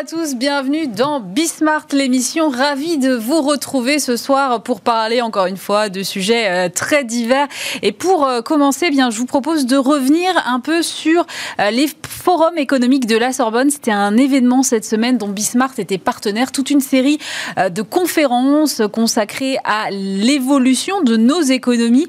à tous, bienvenue dans Bismart, l'émission. Ravi de vous retrouver ce soir pour parler encore une fois de sujets euh, très divers. Et pour euh, commencer, eh bien, je vous propose de revenir un peu sur euh, les forums économiques de la Sorbonne. C'était un événement cette semaine dont Bismart était partenaire. Toute une série de conférences consacrées à l'évolution de nos économies,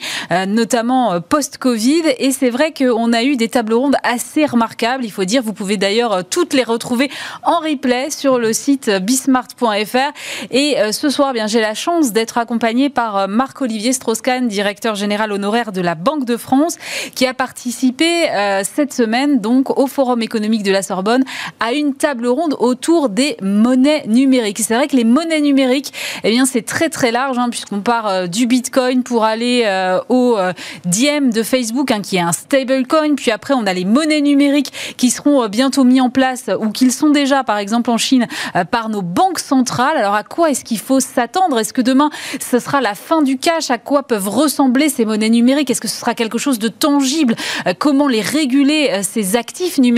notamment post-Covid. Et c'est vrai qu'on a eu des tables rondes assez remarquables. Il faut dire, vous pouvez d'ailleurs toutes les retrouver en replay sur le site bismart.fr. Et euh, ce soir, bien, j'ai la chance d'être accompagné par euh, Marc-Olivier Strauss-Kahn, directeur général honoraire de la Banque de France, qui a participé euh, cette semaine donc au Forum économique de la Sorbonne à une table ronde autour des monnaies numériques. C'est vrai que les monnaies numériques, eh bien, c'est très très large, hein, puisqu'on part du Bitcoin pour aller au Diem de Facebook, hein, qui est un stablecoin. Puis après, on a les monnaies numériques qui seront bientôt mis en place ou qui sont déjà, par exemple en Chine, euh, par nos banques centrales. Alors à quoi est-ce qu'il faut s'attendre? Est-ce que demain, ce sera la fin du cash? À quoi peuvent ressembler ces monnaies numériques? Est-ce que ce sera quelque chose de tangible? Euh, Comment les réguler, euh, ces actifs numériques?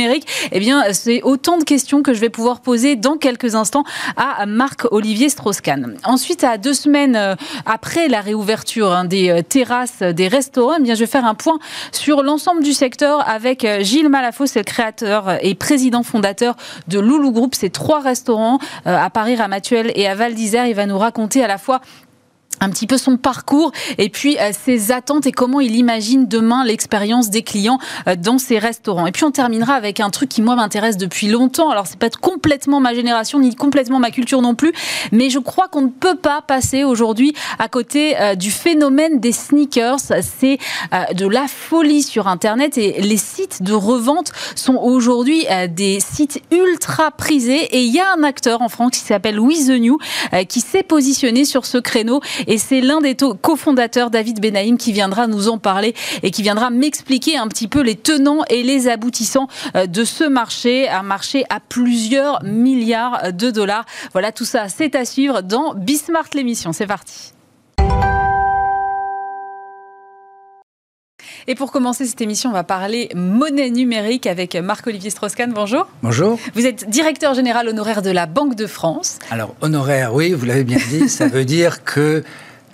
Eh bien, c'est autant de questions que je vais pouvoir poser dans quelques instants à Marc-Olivier Strauss-Kahn. Ensuite, à deux semaines après la réouverture hein, des terrasses des restaurants, eh bien, je vais faire un point sur l'ensemble du secteur avec Gilles Malafos, c'est le créateur et président fondateur de Loulou Group. C'est trois restaurants euh, à Paris, Ramatuel et à Val d'Isère. Il va nous raconter à la fois un petit peu son parcours et puis euh, ses attentes et comment il imagine demain l'expérience des clients euh, dans ses restaurants. Et puis on terminera avec un truc qui moi m'intéresse depuis longtemps. Alors c'est pas complètement ma génération ni complètement ma culture non plus, mais je crois qu'on ne peut pas passer aujourd'hui à côté euh, du phénomène des sneakers. C'est de la folie sur internet et les sites de revente sont aujourd'hui des sites ultra prisés et il y a un acteur en France qui s'appelle the New qui s'est positionné sur ce créneau c'est l'un des cofondateurs, David Benaïm, qui viendra nous en parler et qui viendra m'expliquer un petit peu les tenants et les aboutissants euh, de ce marché, un marché à plusieurs milliards de dollars. Voilà, tout ça, c'est à suivre dans Bismart l'émission. C'est parti. Et pour commencer cette émission, on va parler monnaie numérique avec Marc-Olivier Strauss-Kahn. Bonjour. Bonjour. Vous êtes directeur général honoraire de la Banque de France. Alors, honoraire, oui, vous l'avez bien dit. ça veut dire que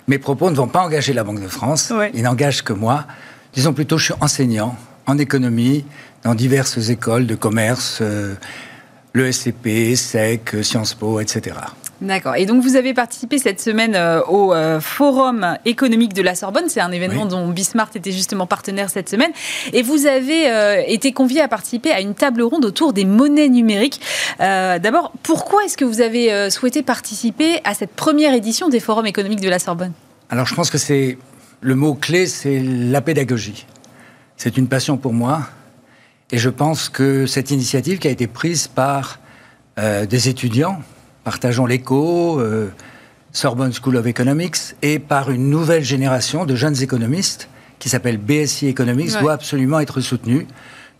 mes propos ne vont pas engager la Banque de France. Ils n'engagent que moi. Disons plutôt, je suis enseignant en économie dans diverses écoles de commerce, euh, le SCP, SEC, Sciences Po, etc. D'accord. Et donc vous avez participé cette semaine euh, au euh, Forum économique de la Sorbonne. C'est un événement dont Bismart était justement partenaire cette semaine. Et vous avez euh, été convié à participer à une table ronde autour des monnaies numériques. D'abord, pourquoi est-ce que vous avez souhaité participer à cette première édition des Forums économiques de la Sorbonne? Alors je pense que c'est le mot clé, c'est la pédagogie. C'est une passion pour moi. Et je pense que cette initiative qui a été prise par des étudiants, partageons l'écho, euh, Sorbonne School of Economics, et par une nouvelle génération de jeunes économistes qui s'appelle BSI Economics, doit absolument être soutenue.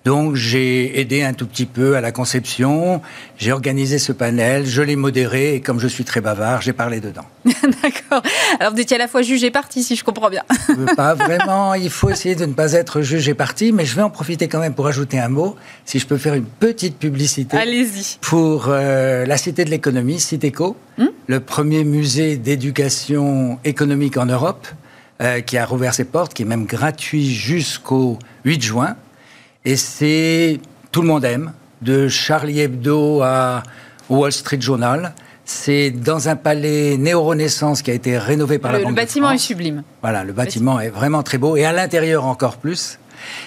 Donc j'ai aidé un tout petit peu à la conception, j'ai organisé ce panel, je l'ai modéré et comme je suis très bavard, j'ai parlé dedans. D'accord. Alors vous étiez à la fois juge et parti, si je comprends bien. pas vraiment, il faut essayer de ne pas être juge et parti, mais je vais en profiter quand même pour ajouter un mot, si je peux faire une petite publicité. Allez-y. Pour euh, la Cité de l'économie, Citéco, hmm le premier musée d'éducation économique en Europe, euh, qui a rouvert ses portes, qui est même gratuit jusqu'au 8 juin. Et c'est tout le monde aime, de Charlie Hebdo à Wall Street Journal. C'est dans un palais néo-renaissance qui a été rénové par la Banque Le bâtiment est sublime. Voilà, le bâtiment est vraiment très beau et à l'intérieur encore plus.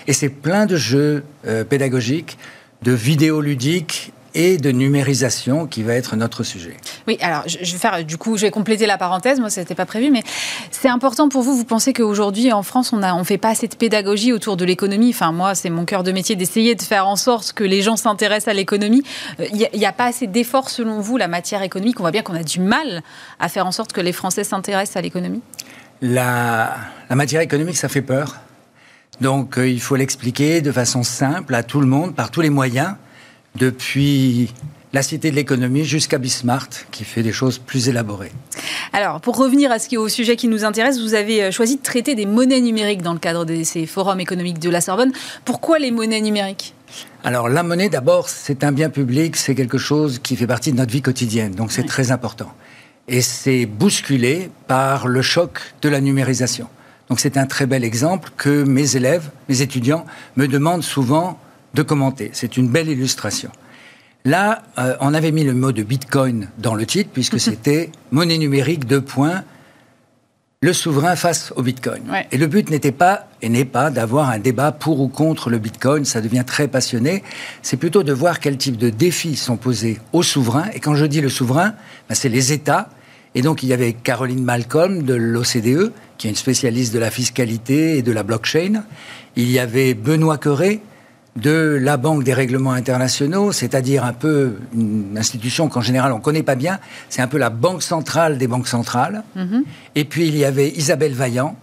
Et c'est plein de jeux euh, pédagogiques, de vidéos ludiques et de numérisation qui va être notre sujet. Oui, alors je vais faire, du coup, je vais compléter la parenthèse, moi ça n'était pas prévu, mais c'est important pour vous, vous pensez qu'aujourd'hui en France on ne on fait pas assez de pédagogie autour de l'économie, enfin moi c'est mon cœur de métier d'essayer de faire en sorte que les gens s'intéressent à l'économie, il n'y a, pas assez d'efforts selon vous, la matière économique, on voit bien qu'on a du mal à faire en sorte que les Français s'intéressent à l'économie. La, la matière économique ça fait peur, donc euh, il faut l'expliquer de façon simple à tout le monde, par tous les moyens, depuis la cité de l'économie jusqu'à Bismart, qui fait des choses plus élaborées. Alors, pour revenir à ce qui, au sujet qui nous intéresse, vous avez euh, choisi de traiter des monnaies numériques dans le cadre de ces forums économiques de la Sorbonne. Pourquoi les monnaies numériques? Alors la monnaie, d'abord, c'est un bien public, c'est quelque chose qui fait partie de notre vie quotidienne, donc c'est très important. Et c'est bousculé par le choc de la numérisation. Donc c'est un très bel exemple que mes élèves, mes étudiants, me demandent souvent de commenter. C'est une belle illustration. Là, euh, on avait mis le mot de Bitcoin dans le titre, puisque c'était monnaie numérique, deux points, le souverain face au Bitcoin. Et le but n'était pas et n'est pas d'avoir un débat pour ou contre le Bitcoin, ça devient très passionné. C'est plutôt de voir quel type de défis sont posés aux souverains. Et quand je dis le souverain, ben, c'est les États. Et donc il y avait Caroline Malcolm de l'OCDE, qui est une spécialiste de la fiscalité et de la blockchain. Il y avait Benoît Queré, de la Banque des règlements internationaux, c'est-à-dire un peu une institution qu'en général on ne connaît pas bien, c'est un peu la banque centrale des banques centrales. Mhm. Et puis il y avait Isabelle Vaillant,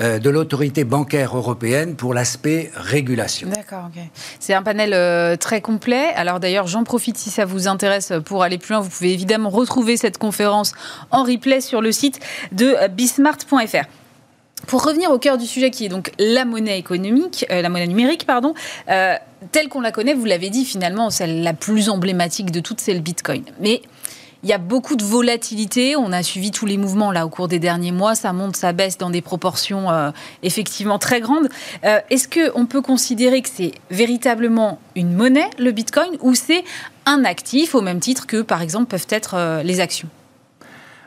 euh, de l'autorité bancaire européenne pour l'aspect régulation. D'accord, ok. C'est un panel euh, très complet. Alors d'ailleurs, j'en profite si ça vous intéresse pour aller plus loin. Vous pouvez évidemment retrouver cette conférence en replay sur le site de bismart.fr. Pour revenir au cœur du sujet qui est donc la monnaie économique, euh, la monnaie numérique, pardon, euh, telle qu'on la connaît, vous l'avez dit, finalement, celle la plus emblématique de toutes, c'est le Bitcoin. Mais il y a beaucoup de volatilité. On a suivi tous les mouvements là au cours des derniers mois. Ça monte, ça baisse dans des proportions euh, effectivement très grandes. Est-ce qu'on peut considérer que c'est véritablement une monnaie, le Bitcoin, ou c'est un actif au même titre que, par exemple, peuvent être les actions?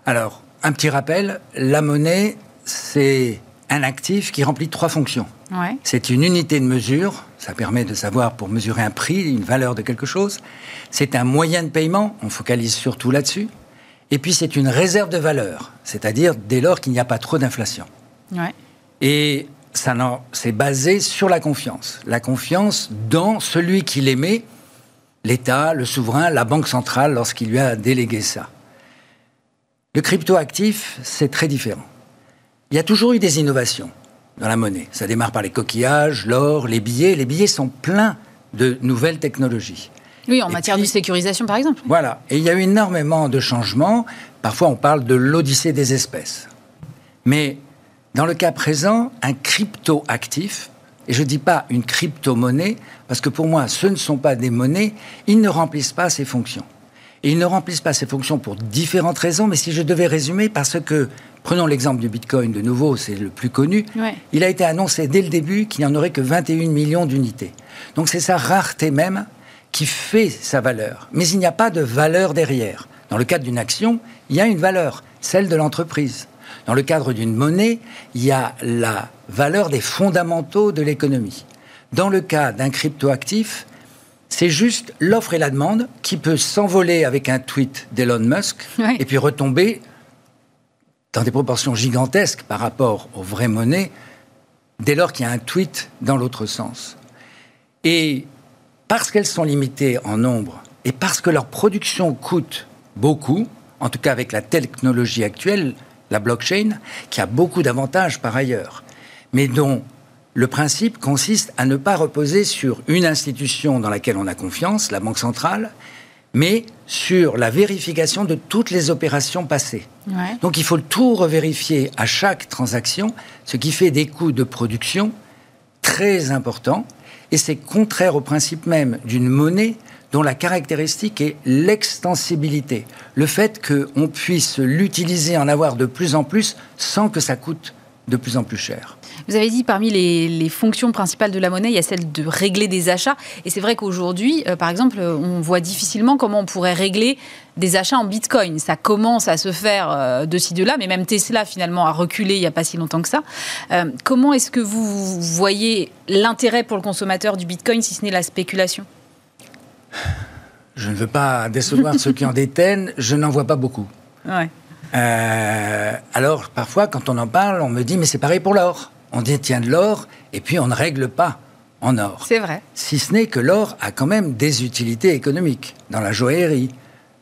Alors, un petit rappel, la monnaie, c'est un actif qui remplit trois fonctions. C'est une unité de mesure, ça permet de savoir pour mesurer un prix, une valeur de quelque chose. C'est un moyen de paiement, on focalise surtout là-dessus. Et puis c'est une réserve de valeur, c'est-à-dire dès lors qu'il n'y a pas trop d'inflation. Et ça c'est basé sur la confiance. La confiance dans celui qui l'émet, l'État, le souverain, la banque centrale, lorsqu'il lui a délégué ça. Le cryptoactif, c'est très différent. Il y a toujours eu des innovations dans la monnaie. Ça démarre par les coquillages, l'or, les billets. Les billets sont pleins de nouvelles technologies. Oui, en matière de sécurisation, par exemple. Voilà. Et il y a eu énormément de changements. Parfois, on parle de l'odyssée des espèces. Mais dans le cas présent, un crypto-actif, et je ne dis pas une crypto-monnaie, parce que pour moi, ce ne sont pas des monnaies, ils ne remplissent pas ces fonctions. Et ils ne remplissent pas ces fonctions pour différentes raisons, mais si je devais résumer, parce que Prenons l'exemple du Bitcoin de nouveau, c'est le plus connu. Il a été annoncé dès le début qu'il n'y en aurait que 21 millions d'unités. Donc c'est sa rareté même qui fait sa valeur. Mais il n'y a pas de valeur derrière. Dans le cadre d'une action, il y a une valeur, celle de l'entreprise. Dans le cadre d'une monnaie, il y a la valeur des fondamentaux de l'économie. Dans le cas d'un cryptoactif, c'est juste l'offre et la demande qui peut s'envoler avec un tweet d'Elon Musk et puis retomber dans des proportions gigantesques par rapport aux vraies monnaies, dès lors qu'il y a un tweet dans l'autre sens. Et parce qu'elles sont limitées en nombre et parce que leur production coûte beaucoup, en tout cas avec la technologie actuelle, la blockchain, qui a beaucoup d'avantages par ailleurs, mais dont le principe consiste à ne pas reposer sur une institution dans laquelle on a confiance, la Banque centrale, mais sur la vérification de toutes les opérations passées. Donc il faut tout revérifier à chaque transaction, ce qui fait des coûts de production très importants, et c'est contraire au principe même d'une monnaie dont la caractéristique est l'extensibilité, le fait qu'on puisse l'utiliser, en avoir de plus en plus, sans que ça coûte de plus en plus cher. Vous avez dit parmi les, fonctions principales de la monnaie, il y a celle de régler des achats. Et c'est vrai qu'aujourd'hui, euh, par exemple, on voit difficilement comment on pourrait régler des achats en bitcoin. Ça commence à se faire euh, de ci, de là, mais même Tesla finalement a reculé il n'y a pas si longtemps que ça. Euh, comment est-ce que vous voyez l'intérêt pour le consommateur du bitcoin si ce n'est la spéculation? Je ne veux pas décevoir ceux qui en détiennent, je n'en vois pas beaucoup. Ouais. Alors, parfois, quand on en parle, on me dit, mais c'est pareil pour l'or on détient de l'or et puis on ne règle pas en or. C'est vrai. Si ce n'est que l'or a quand même des utilités économiques dans la joaillerie,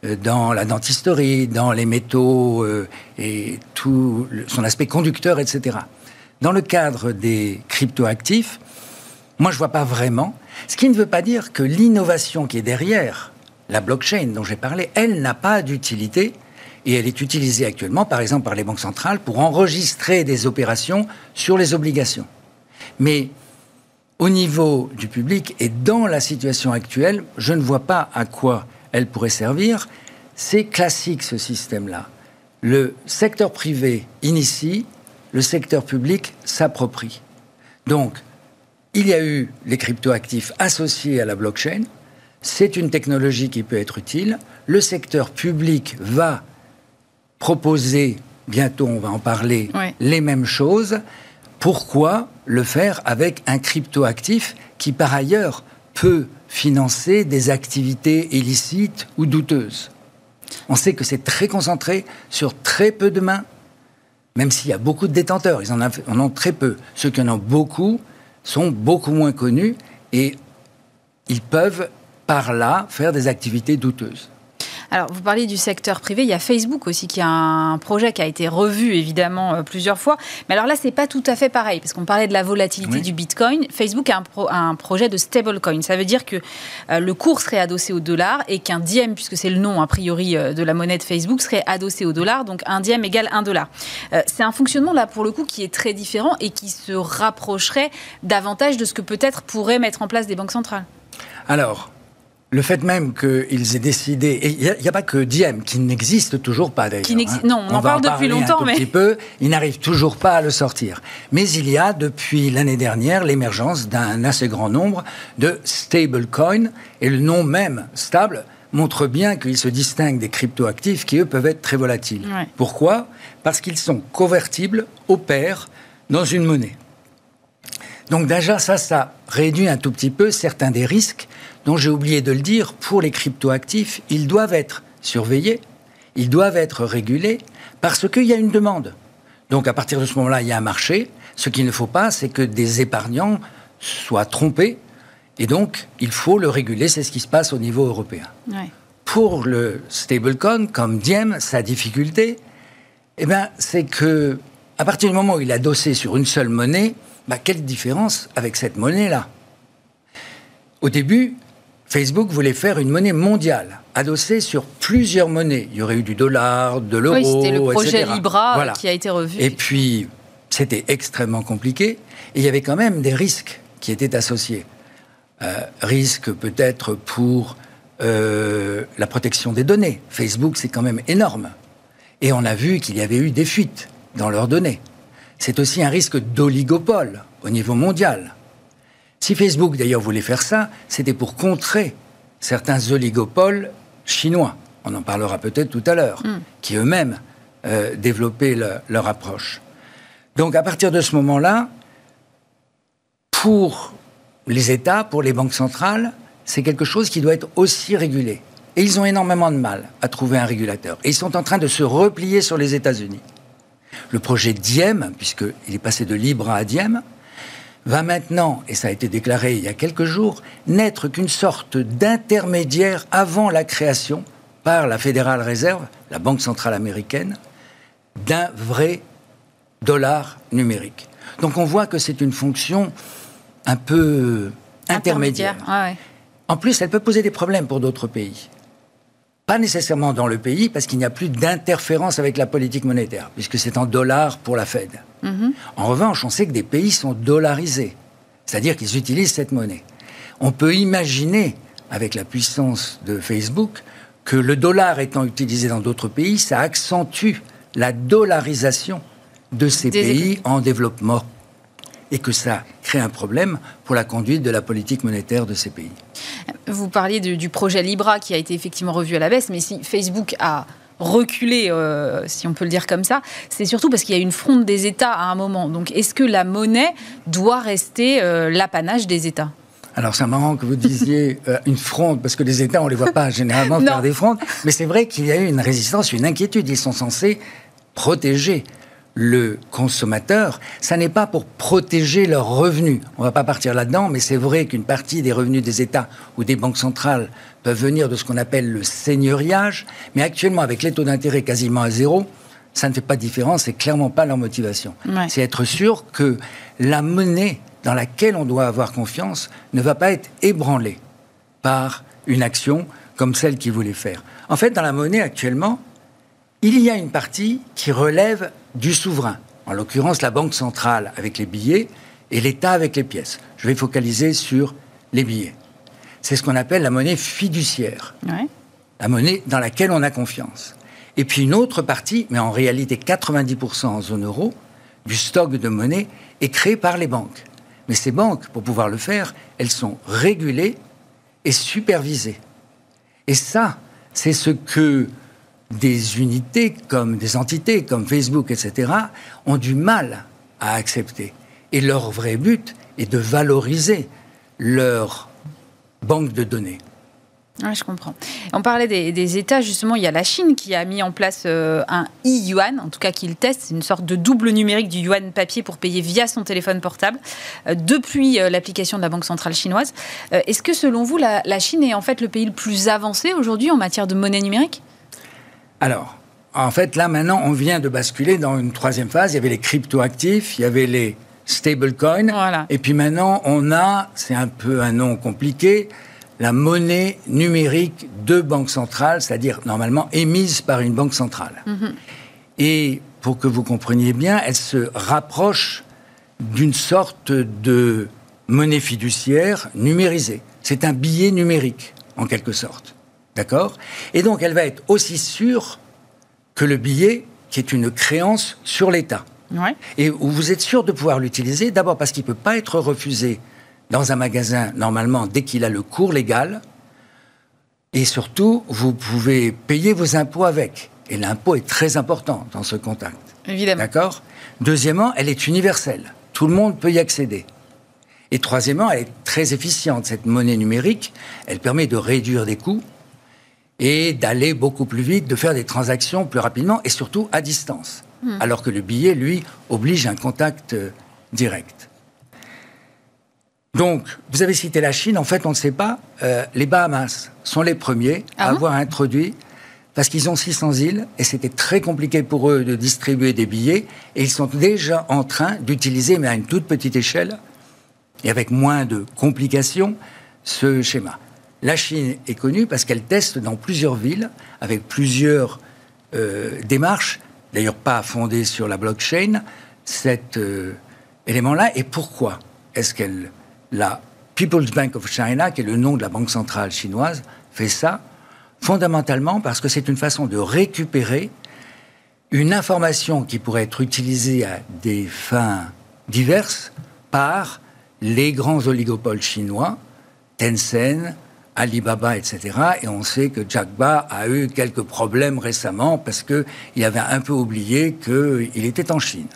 euh, dans la dentisterie, dans les métaux euh, et tout son aspect conducteur, etc. Dans le cadre des cryptoactifs, moi je vois pas vraiment. Ce qui ne veut pas dire que l'innovation qui est derrière la blockchain dont j'ai parlé, elle n'a pas d'utilité et elle est utilisée actuellement, par exemple, par les banques centrales pour enregistrer des opérations sur les obligations. Mais au niveau du public et dans la situation actuelle, je ne vois pas à quoi elle pourrait servir. C'est classique ce système-là. Le secteur privé initie, le secteur public s'approprie. Donc, il y a eu les cryptoactifs associés à la blockchain. C'est une technologie qui peut être utile. Le secteur public va proposer, bientôt on va en parler, les mêmes choses. Pourquoi le faire avec un cryptoactif qui, par ailleurs, peut financer des activités illicites ou douteuses? On sait que c'est très concentré sur très peu de mains, même s'il y a beaucoup de détenteurs, ils en, en ont très peu. Ceux qui en ont beaucoup sont beaucoup moins connus et ils peuvent par là faire des activités douteuses. Alors, vous parlez du secteur privé. Il y a Facebook aussi qui a un projet qui a été revu évidemment euh, plusieurs fois. Mais alors là, c'est pas tout à fait pareil parce qu'on parlait de la volatilité du Bitcoin. Facebook a un, projet de stablecoin. Ça veut dire que euh, le cours serait adossé au dollar et qu'un diem, puisque c'est le nom a priori euh, de la monnaie de Facebook, serait adossé au dollar. Donc un diem égale un dollar. c'est un fonctionnement là pour le coup qui est très différent et qui se rapprocherait davantage de ce que peut-être pourraient mettre en place des banques centrales. Alors, le fait même qu'ils aient décidé, et il n'y a, pas que Diem, qui n'existe toujours pas d'ailleurs. Hein. Non, on, en parle depuis longtemps, un mais. Petit peu, ils n'arrivent toujours pas à le sortir. Mais il y a depuis l'année dernière l'émergence d'un assez grand nombre de stablecoins, et le nom même stable montre bien qu'ils se distinguent des cryptoactifs qui eux peuvent être très volatiles. Pourquoi? Parce qu'ils sont convertibles au pair dans une monnaie. Donc déjà, ça, ça réduit un tout petit peu certains des risques dont j'ai oublié de le dire, pour les cryptoactifs, ils doivent être surveillés, ils doivent être régulés, parce qu'il y a une demande. Donc à partir de ce moment-là, il y a un marché. Ce qu'il ne faut pas, c'est que des épargnants soient trompés. Et donc, il faut le réguler. C'est ce qui se passe au niveau européen. Pour le stablecoin, comme Diem, sa difficulté, eh ben, c'est que à partir du moment où il a dossé sur une seule monnaie, bah, quelle différence avec cette monnaie-là? Au début, Facebook voulait faire une monnaie mondiale, adossée sur plusieurs monnaies. Il y aurait eu du dollar, de l'euro, oui, c'était le projet Libra qui a été revu. Et puis, c'était extrêmement compliqué. Et il y avait quand même des risques qui étaient associés. Euh, risques peut-être pour euh, la protection des données. Facebook, c'est quand même énorme. Et on a vu qu'il y avait eu des fuites dans leurs données. C'est aussi un risque d'oligopole au niveau mondial. Si Facebook d'ailleurs voulait faire ça, c'était pour contrer certains oligopoles chinois. On en parlera peut-être tout à l'heure, hmm. qui eux-mêmes euh, développaient leur approche. Donc à partir de ce moment-là, pour les États, pour les banques centrales, c'est quelque chose qui doit être aussi régulé. Et ils ont énormément de mal à trouver un régulateur. Et ils sont en train de se replier sur les États-Unis. Le projet Diem, puisqu'il est passé de Libre à Diem, va maintenant, et ça a été déclaré il y a quelques jours, n'être qu'une sorte d'intermédiaire avant la création par la Fédérale Réserve, la Banque centrale américaine, d'un vrai dollar numérique. Donc on voit que c'est une fonction un peu intermédiaire. En plus, elle peut poser des problèmes pour d'autres pays. Pas nécessairement dans le pays, parce qu'il n'y a plus d'interférence avec la politique monétaire, puisque c'est en dollars pour la Fed. Mhm. En revanche, on sait que des pays sont dollarisés, c'est-à-dire qu'ils utilisent cette monnaie. On peut imaginer, avec la puissance de Facebook, que le dollar étant utilisé dans d'autres pays, ça accentue la dollarisation de ces pays en développement et que ça crée un problème pour la conduite de la politique monétaire de ces pays. Vous parliez du projet Libra qui a été effectivement revu à la baisse, mais si Facebook a reculé, euh, si on peut le dire comme ça, c'est surtout parce qu'il y a une fronde des États à un moment. Donc est-ce que la monnaie doit rester euh, l'apanage des États? Alors c'est marrant que vous disiez euh, une fronde, parce que les États, on ne les voit pas généralement faire des frondes, mais c'est vrai qu'il y a eu une résistance, une inquiétude. Ils sont censés protéger le consommateur, ça n'est pas pour protéger leurs revenus. On ne va pas partir là-dedans, mais c'est vrai qu'une partie des revenus des États ou des banques centrales peuvent venir de ce qu'on appelle le seigneuriage, mais actuellement, avec les taux d'intérêt quasiment à zéro, ça ne fait pas de différence, c'est clairement pas leur motivation. C'est être sûr que la monnaie dans laquelle on doit avoir confiance ne va pas être ébranlée par une action comme celle qu'ils voulaient faire. En fait, dans la monnaie actuellement, il y a une partie qui relève du souverain, en l'occurrence la Banque centrale avec les billets et l'État avec les pièces. Je vais focaliser sur les billets. C'est ce qu'on appelle la monnaie fiduciaire, la monnaie dans laquelle on a confiance. Et puis une autre partie, mais en réalité 90% en zone euro, du stock de monnaie est créé par les banques. Mais ces banques, pour pouvoir le faire, elles sont régulées et supervisées. Et ça, c'est ce que des unités comme des entités comme Facebook, etc., ont du mal à accepter. Et leur vrai but est de valoriser leur banque de données. Oui, je comprends. On parlait des, États, justement, il y a la Chine qui a mis en place euh, un e-yuan, en tout cas qui le teste, une sorte de double numérique du yuan papier pour payer via son téléphone portable, euh, depuis euh, l'application de la Banque centrale chinoise. Est-ce que selon vous, la, Chine est en fait le pays le plus avancé aujourd'hui en matière de monnaie numérique? Alors, en fait, là maintenant, on vient de basculer dans une troisième phase. Il y avait les cryptoactifs, il y avait les stablecoins, voilà. et puis maintenant, on a, c'est un peu un nom compliqué, la monnaie numérique de banque centrale, c'est-à-dire normalement émise par une banque centrale. Mhm. Et pour que vous compreniez bien, elle se rapproche d'une sorte de monnaie fiduciaire numérisée. C'est un billet numérique, en quelque sorte. D'accord? Et donc, elle va être aussi sûre que le billet, qui est une créance sur l'État. Et où vous êtes sûr de pouvoir l'utiliser, d'abord parce qu'il ne peut pas être refusé dans un magasin, normalement, dès qu'il a le cours légal. Et surtout, vous pouvez payer vos impôts avec. Et l'impôt est très important dans ce contact. Évidemment. D'accord? Deuxièmement, elle est universelle. Tout le monde peut y accéder. Et troisièmement, elle est très efficiente. Cette monnaie numérique, elle permet de réduire des coûts et d'aller beaucoup plus vite, de faire des transactions plus rapidement et surtout à distance. Hmm. Alors que le billet, lui, oblige un contact euh, direct. Donc, vous avez cité la Chine, en fait, on ne sait pas. Euh, les Bahamas sont les premiers à ah avoir introduit, parce qu'ils ont 600 îles, et c'était très compliqué pour eux de distribuer des billets, et ils sont déjà en train d'utiliser, mais à une toute petite échelle, et avec moins de complications, ce schéma. La Chine est connue parce qu'elle teste dans plusieurs villes, avec plusieurs euh, démarches, d'ailleurs pas fondées sur la blockchain, cet euh, élément-là. Et pourquoi est-ce qu'elle la? People's Bank of China, qui est le nom de la banque centrale chinoise, fait ça fondamentalement parce que c'est une façon de récupérer une information qui pourrait être utilisée à des fins diverses par les grands oligopoles chinois, Tencent, Alibaba, etc. Et on sait que Jack Ba a eu quelques problèmes récemment parce qu'il avait un peu oublié qu'il était en Chine.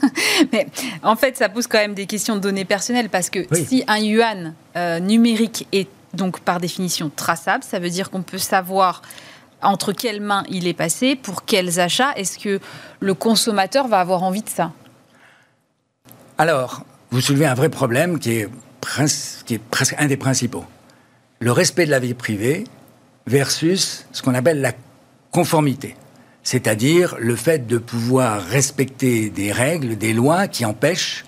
Mais en fait, ça pose quand même des questions de données personnelles parce que si un yuan euh, numérique est donc par définition traçable, ça veut dire qu'on peut savoir entre quelles mains il est passé, pour quels achats. Est-ce que le consommateur va avoir envie de ça? Alors, vous soulevez un vrai problème qui est, qui est presque un des principaux le respect de la vie privée versus ce qu'on appelle la conformité. C'est-à-dire le fait de pouvoir respecter des règles, des lois qui empêchent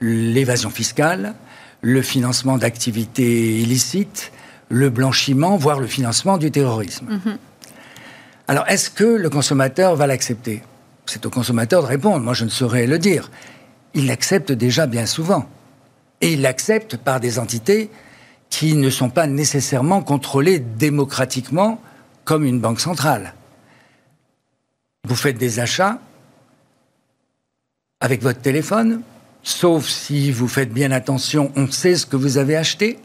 l'évasion fiscale, le financement d'activités illicites, le blanchiment, voire le financement du terrorisme. Mm-hmm. Alors, est-ce que le consommateur va l'accepter? C'est au consommateur de répondre. Moi, je ne saurais le dire. Il l'accepte déjà bien souvent. Et il l'accepte par des entités qui ne sont pas nécessairement contrôlés démocratiquement comme une banque centrale. Vous faites des achats avec votre téléphone, sauf si vous faites bien attention, on sait ce que vous avez acheté.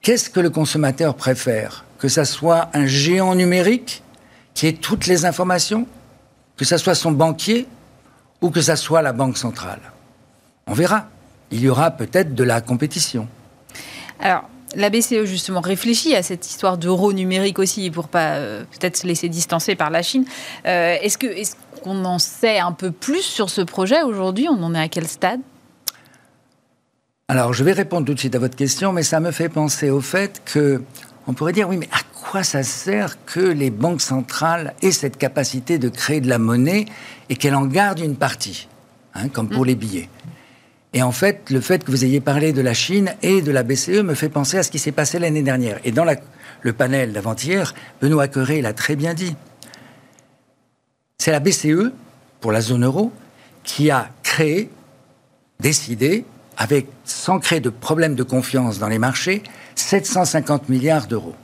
Qu'est-ce que le consommateur préfère? Que ça soit un géant numérique qui ait toutes les informations Que ça soit son banquier Ou que ça soit la banque centrale? On verra. Il y aura peut-être de la compétition. Alors, la BCE, justement, réfléchit à cette histoire d'euro numérique aussi, pour pas euh, peut-être se laisser distancer par la Chine. Euh, est-ce que qu'on en sait un peu plus sur ce projet aujourd'hui? On en est à quel stade? Alors, je vais répondre tout de suite à votre question, mais ça me fait penser au fait que on pourrait dire oui, mais à quoi ça sert que les banques centrales aient cette capacité de créer de la monnaie et qu'elles en gardent une partie, hein, comme pour mm. les billets? Et en fait, le fait que vous ayez parlé de la Chine et de la BCE me fait penser à ce qui s'est passé l'année dernière. Et dans le panel d'avant-hier, Benoît Coeuré l'a très bien dit. C'est la BCE, pour la zone euro, qui a créé, décidé, avec, sans créer de problème de confiance dans les marchés, 750 milliards d'euros.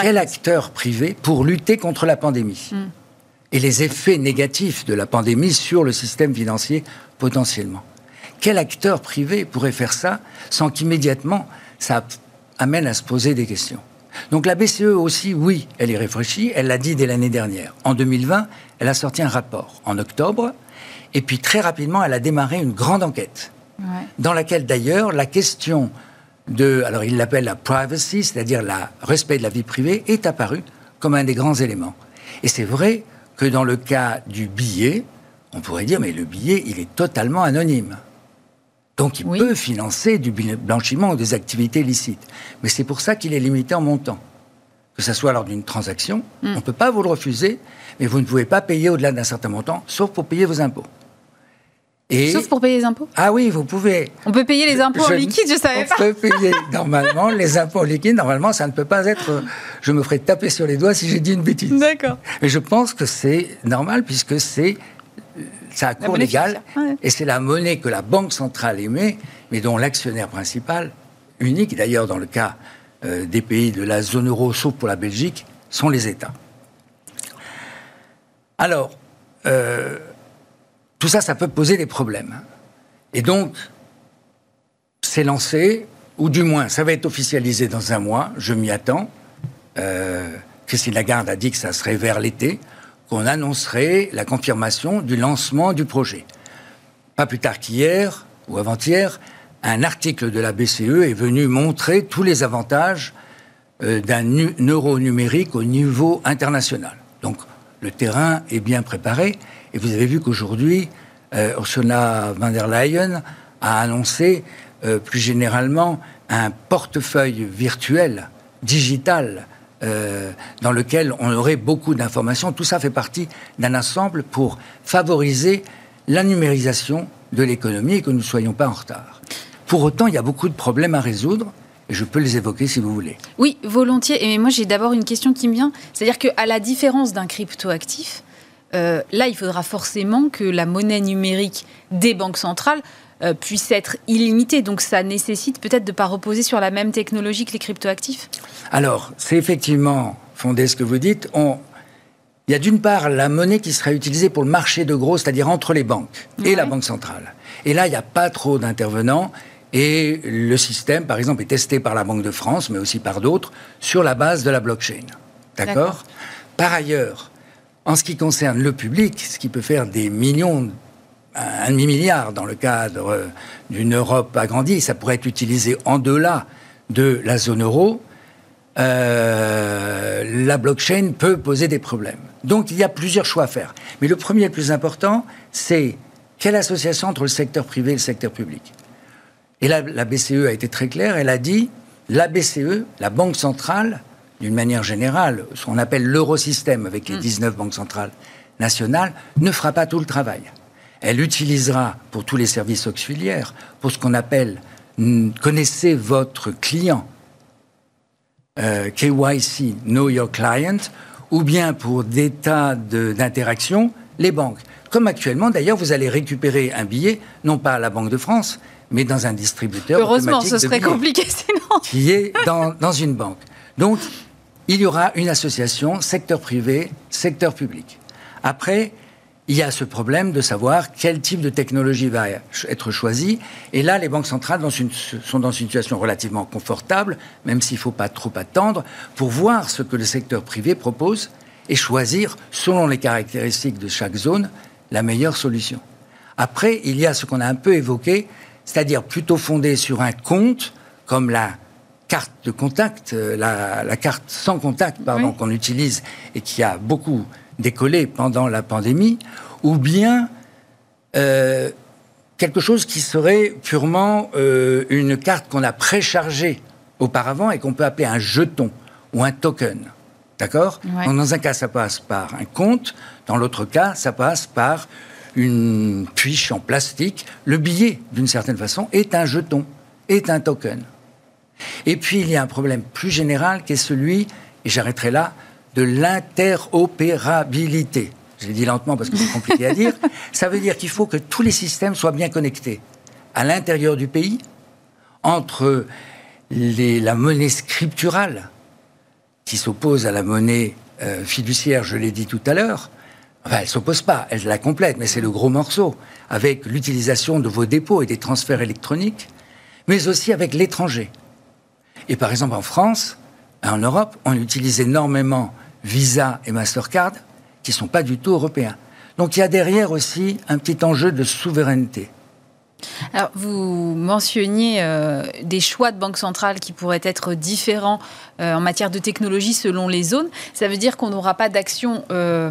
Quel acteur privé pour lutter contre la pandémie hmm. et les effets négatifs de la pandémie sur le système financier potentiellement quel acteur privé pourrait faire ça sans qu'immédiatement ça amène à se poser des questions Donc la BCE aussi, oui, elle y réfléchit, elle l'a dit dès l'année dernière. En 2020, elle a sorti un rapport en octobre, et puis très rapidement, elle a démarré une grande enquête, dans laquelle d'ailleurs la question de, alors il l'appelle la privacy, c'est-à-dire le respect de la vie privée, est apparue comme un des grands éléments. Et c'est vrai que dans le cas du billet, on pourrait dire, mais le billet, il est totalement anonyme. Donc il peut financer du blanchiment ou des activités licites. Mais c'est pour ça qu'il est limité en montant. Que ce soit lors d'une transaction, hmm. on ne peut pas vous le refuser, mais vous ne pouvez pas payer au-delà d'un certain montant, sauf pour payer vos impôts. Et... Sauf pour payer les impôts? Ah oui, vous pouvez. On peut payer les impôts en liquide, je ne savais pas. On peut payer normalement les impôts en liquide. Normalement, ça ne peut pas être. Je me ferais taper sur les doigts si j'ai dit une bêtise. D'accord. Mais je pense que c'est normal puisque c'est ça a cours légal, et c'est la monnaie que la Banque centrale émet, mais dont l'actionnaire principal, unique d'ailleurs dans le cas euh, des pays de la zone euro, sauf pour la Belgique, sont les États. Alors, euh, tout ça, ça peut poser des problèmes. Et donc, c'est lancé, ou du moins, ça va être officialisé dans un mois, je m'y attends. Euh, Christine Lagarde a dit que ça serait vers l'été qu'on annoncerait la confirmation du lancement du projet. Pas plus tard qu'hier ou avant-hier, un article de la BCE est venu montrer tous les avantages euh, d'un euro numérique au niveau international. Donc le terrain est bien préparé et vous avez vu qu'aujourd'hui, euh, Ursula von der Leyen a annoncé euh, plus généralement un portefeuille virtuel, digital, euh, dans lequel on aurait beaucoup d'informations. Tout ça fait partie d'un ensemble pour favoriser la numérisation de l'économie et que nous ne soyons pas en retard. Pour autant, il y a beaucoup de problèmes à résoudre. Et je peux les évoquer si vous voulez. Oui, volontiers. Et moi, j'ai d'abord une question qui me vient. C'est-à-dire qu'à la différence d'un cryptoactif, euh, là, il faudra forcément que la monnaie numérique des banques centrales euh, puisse être illimité. Donc ça nécessite peut-être de ne pas reposer sur la même technologie que les cryptoactifs Alors, c'est effectivement fondé ce que vous dites. On... Il y a d'une part la monnaie qui sera utilisée pour le marché de gros, c'est-à-dire entre les banques et la Banque centrale. Et là, il n'y a pas trop d'intervenants. Et le système, par exemple, est testé par la Banque de France, mais aussi par d'autres, sur la base de la blockchain. D'accord Par ailleurs, en ce qui concerne le public, ce qui peut faire des millions un demi-milliard dans le cadre d'une Europe agrandie. Ça pourrait être utilisé en delà de la zone euro. Euh, la blockchain peut poser des problèmes. Donc il y a plusieurs choix à faire. Mais le premier, le plus important, c'est quelle association entre le secteur privé et le secteur public Et là, la BCE a été très claire. Elle a dit la BCE, la Banque centrale, d'une manière générale, ce qu'on appelle l'eurosystème avec les 19 hmm. banques centrales nationales, ne fera pas tout le travail elle utilisera pour tous les services auxiliaires, pour ce qu'on appelle connaissez votre client, euh, KYC, Know Your Client, ou bien pour des tas d'interactions, les banques. Comme actuellement, d'ailleurs, vous allez récupérer un billet, non pas à la Banque de France, mais dans un distributeur. Heureusement, ce serait compliqué sinon. Qui est dans, dans une banque. Donc, il y aura une association secteur privé, secteur public. Après, il y a ce problème de savoir quel type de technologie va être choisi. Et là, les banques centrales sont dans une situation relativement confortable, même s'il ne faut pas trop attendre, pour voir ce que le secteur privé propose et choisir, selon les caractéristiques de chaque zone, la meilleure solution. Après, il y a ce qu'on a un peu évoqué, c'est-à-dire plutôt fondé sur un compte, comme la carte de contact, euh, la, carte sans contact, pardon, qu'on utilise et qui a beaucoup décoller pendant la pandémie, ou bien euh, quelque chose qui serait purement euh, une carte qu'on a préchargée auparavant et qu'on peut appeler un jeton ou un token. D'accord? Dans un cas, ça passe par un compte, dans l'autre cas, ça passe par une puiche en plastique. Le billet, d'une certaine façon, est un jeton, est un token. Et puis, il y a un problème plus général qui est celui, et j'arrêterai là, de l'interopérabilité. Je l'ai dit lentement parce que c'est compliqué à dire. Ça veut dire qu'il faut que tous les systèmes soient bien connectés à l'intérieur du pays, entre la monnaie scripturale, qui s'oppose à la monnaie euh, fiduciaire, je l'ai dit tout à l'heure, Enfin, elle ne s'oppose pas, elle la complète, mais c'est le gros morceau, avec l'utilisation de vos dépôts et des transferts électroniques, mais aussi avec l'étranger. Et par exemple, en France, en Europe, on utilise énormément Visa et Mastercard, qui ne sont pas du tout européens. Donc il y a derrière aussi un petit enjeu de souveraineté. Alors, vous mentionniez euh, des choix de banque centrale qui pourraient être différents euh, en matière de technologie selon les zones. Ça veut dire qu'on n'aura pas d'action euh,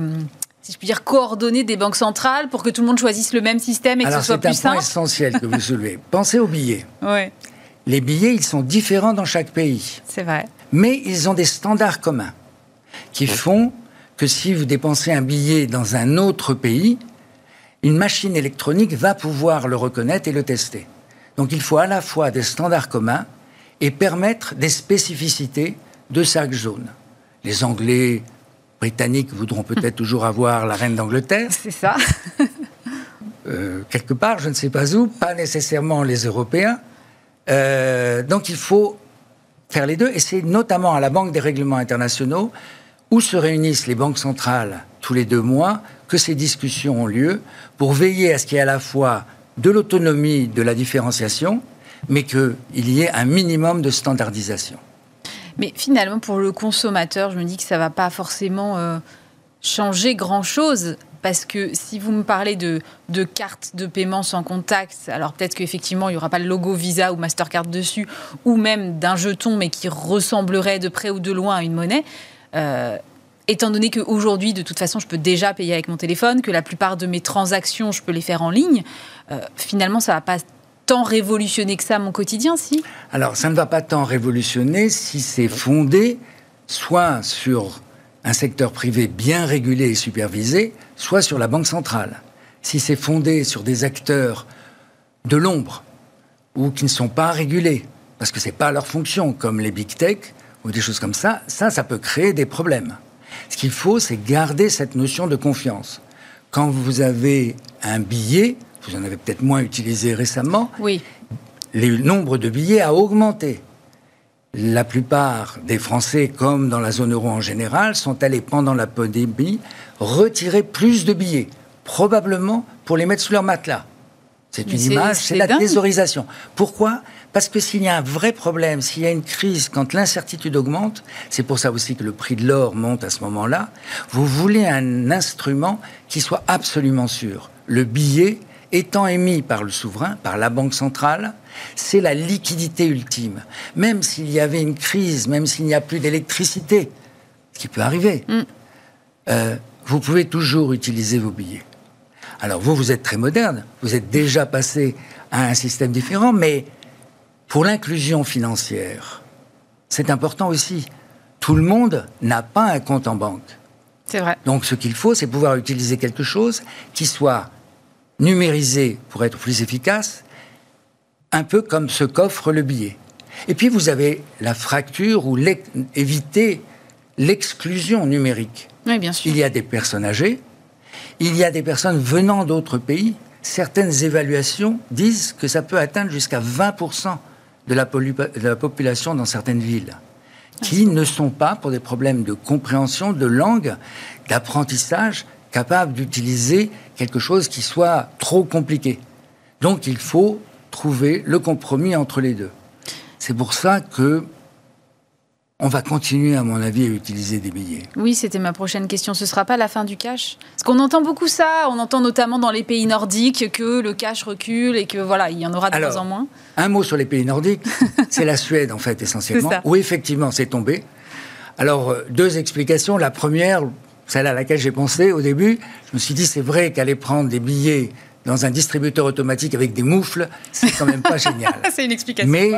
si je puis dire, coordonnée des banques centrales pour que tout le monde choisisse le même système et que ce soit plus simple C'est un point essentiel que vous soulevez. Pensez aux billets. Les billets, ils sont différents dans chaque pays. C'est vrai. Mais ils ont des standards communs qui font que si vous dépensez un billet dans un autre pays, une machine électronique va pouvoir le reconnaître et le tester. Donc il faut à la fois des standards communs et permettre des spécificités de chaque zone. Les Anglais, Britanniques voudront peut-être toujours avoir la reine d'Angleterre. C'est ça. Euh, quelque part, je ne sais pas où, pas nécessairement les Européens. Euh, donc il faut faire les deux, et c'est notamment à la Banque des règlements internationaux, où se réunissent les banques centrales tous les deux mois, que ces discussions ont lieu pour veiller à ce qu'il y ait à la fois de l'autonomie, de la différenciation, mais qu'il y ait un minimum de standardisation. Mais finalement, pour le consommateur, je me dis que ça ne va pas forcément euh, changer grand-chose. Parce que si vous me parlez de, de cartes de paiement sans contact, alors peut-être qu'effectivement, il n'y aura pas le logo Visa ou Mastercard dessus, ou même d'un jeton, mais qui ressemblerait de près ou de loin à une monnaie. Euh, étant donné qu'aujourd'hui, de toute façon, je peux déjà payer avec mon téléphone, que la plupart de mes transactions, je peux les faire en ligne, euh, finalement, ça ne va pas tant révolutionner que ça mon quotidien, si? Alors, ça ne va pas tant révolutionner si c'est fondé soit sur un secteur privé bien régulé et supervisé, soit sur la Banque centrale. Si c'est fondé sur des acteurs de l'ombre ou qui ne sont pas régulés, parce que ce n'est pas leur fonction, comme les big tech ou des choses comme ça, ça, ça peut créer des problèmes. Ce qu'il faut, c'est garder cette notion de confiance. Quand vous avez un billet, vous en avez peut-être moins utilisé récemment, oui. le nombre de billets a augmenté. La plupart des Français, comme dans la zone euro en général, sont allés pendant la pandémie retirer plus de billets, probablement pour les mettre sous leur matelas. C'est une image, c'est la thésaurisation. Pourquoi? Parce que s'il y a un vrai problème, s'il y a une crise, quand l'incertitude augmente, c'est pour ça aussi que le prix de l'or monte à ce moment-là, vous voulez un instrument qui soit absolument sûr. Le billet étant émis par le souverain, par la Banque centrale, c'est la liquidité ultime. Même s'il y avait une crise, même s'il n'y a plus d'électricité, ce qui peut arriver, mm. euh, vous pouvez toujours utiliser vos billets. Alors vous, vous êtes très moderne, vous êtes déjà passé à un système différent, mais pour l'inclusion financière, c'est important aussi. Tout le monde n'a pas un compte en banque. C'est vrai. Donc ce qu'il faut, c'est pouvoir utiliser quelque chose qui soit numérisé pour être plus efficace, un peu comme ce qu'offre le billet. Et puis vous avez la fracture ou éviter l'exclusion numérique. Oui, bien sûr. Il y a des personnes âgées il y a des personnes venant d'autres pays. Certaines évaluations disent que ça peut atteindre jusqu'à 20% de la, population dans certaines villes qui ne sont pas, pour des problèmes de compréhension, de langue, d'apprentissage, capables d'utiliser quelque chose qui soit trop compliqué. Donc il faut trouver le compromis entre les deux. C'est pour ça que on va continuer, à mon avis, à utiliser des billets. Oui, c'était ma prochaine question. Ce ne sera pas la fin du cash Parce qu'on entend beaucoup ça. On entend notamment dans les pays nordiques que le cash recule et que voilà, il y en aura de moins en moins. Un mot sur les pays nordiques. c'est la Suède, en fait, essentiellement. Où effectivement, c'est tombé. Alors, euh, deux explications. La première, celle à laquelle j'ai pensé au début, je me suis dit, c'est vrai qu'aller prendre des billets dans un distributeur automatique avec des moufles, c'est quand même pas génial. c'est une explication. Mais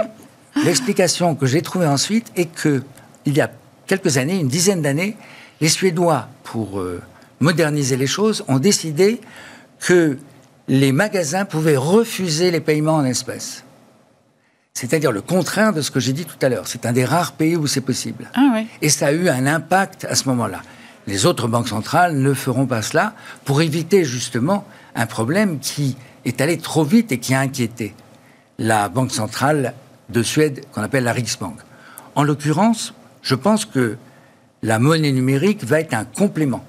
L'explication que j'ai trouvée ensuite est que, il y a quelques années, une dizaine d'années, les Suédois, pour euh, moderniser les choses, ont décidé que les magasins pouvaient refuser les paiements en espèces. C'est-à-dire le contraire de ce que j'ai dit tout à l'heure. C'est un des rares pays où c'est possible. Ah Et ça a eu un impact à ce moment-là. Les autres banques centrales ne feront pas cela pour éviter justement un problème qui est allé trop vite et qui a inquiété la Banque centrale de Suède qu'on appelle la Riksbank. En l'occurrence, je pense que la monnaie numérique va être un complément.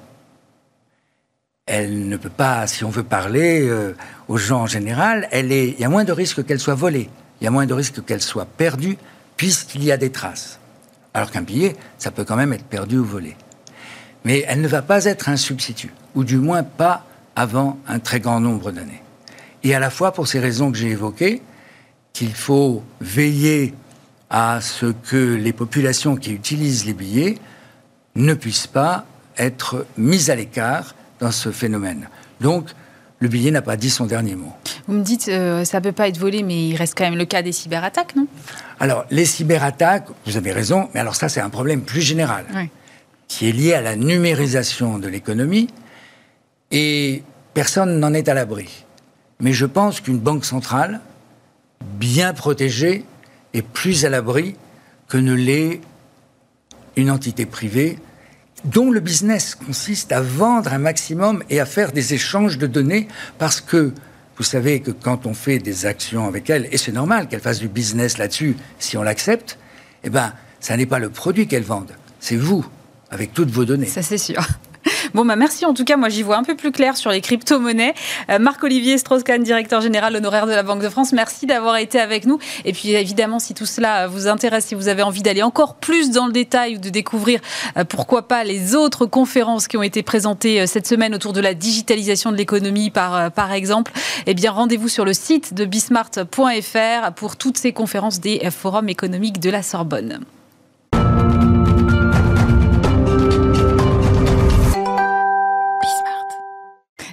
Elle ne peut pas, si on veut parler euh, aux gens en général, elle est, il y a moins de risques qu'elle soit volée, il y a moins de risques qu'elle soit perdue, puisqu'il y a des traces. Alors qu'un billet, ça peut quand même être perdu ou volé. Mais elle ne va pas être un substitut, ou du moins pas avant un très grand nombre d'années. Et à la fois pour ces raisons que j'ai évoquées, qu'il faut veiller à ce que les populations qui utilisent les billets ne puissent pas être mises à l'écart dans ce phénomène. Donc, le billet n'a pas dit son dernier mot. Vous me dites, euh, ça ne peut pas être volé, mais il reste quand même le cas des cyberattaques, non? Alors, les cyberattaques, vous avez raison, mais alors ça, c'est un problème plus général, qui est lié à la numérisation de l'économie, et personne n'en est à l'abri. Mais je pense qu'une banque centrale, bien protégée, est plus à l'abri que ne l'est une entité privée dont le business consiste à vendre un maximum et à faire des échanges de données parce que vous savez que quand on fait des actions avec elle, et c'est normal qu'elle fasse du business là-dessus si on l'accepte, eh ben, ça n'est pas le produit qu'elle vende, c'est vous, avec toutes vos données. Ça, c'est sûr. Bon, bah merci en tout cas. Moi, j'y vois un peu plus clair sur les crypto-monnaies. Euh, Marc-Olivier Strauss-Kahn, directeur général honoraire de la Banque de France, merci d'avoir été avec nous. Et puis, évidemment, si tout cela vous intéresse, si vous avez envie d'aller encore plus dans le détail ou de découvrir, euh, pourquoi pas, les autres conférences qui ont été présentées euh, cette semaine autour de la digitalisation de l'économie, par, par exemple, eh bien, rendez-vous sur le site de bismart.fr pour toutes ces conférences des forums économiques de la Sorbonne.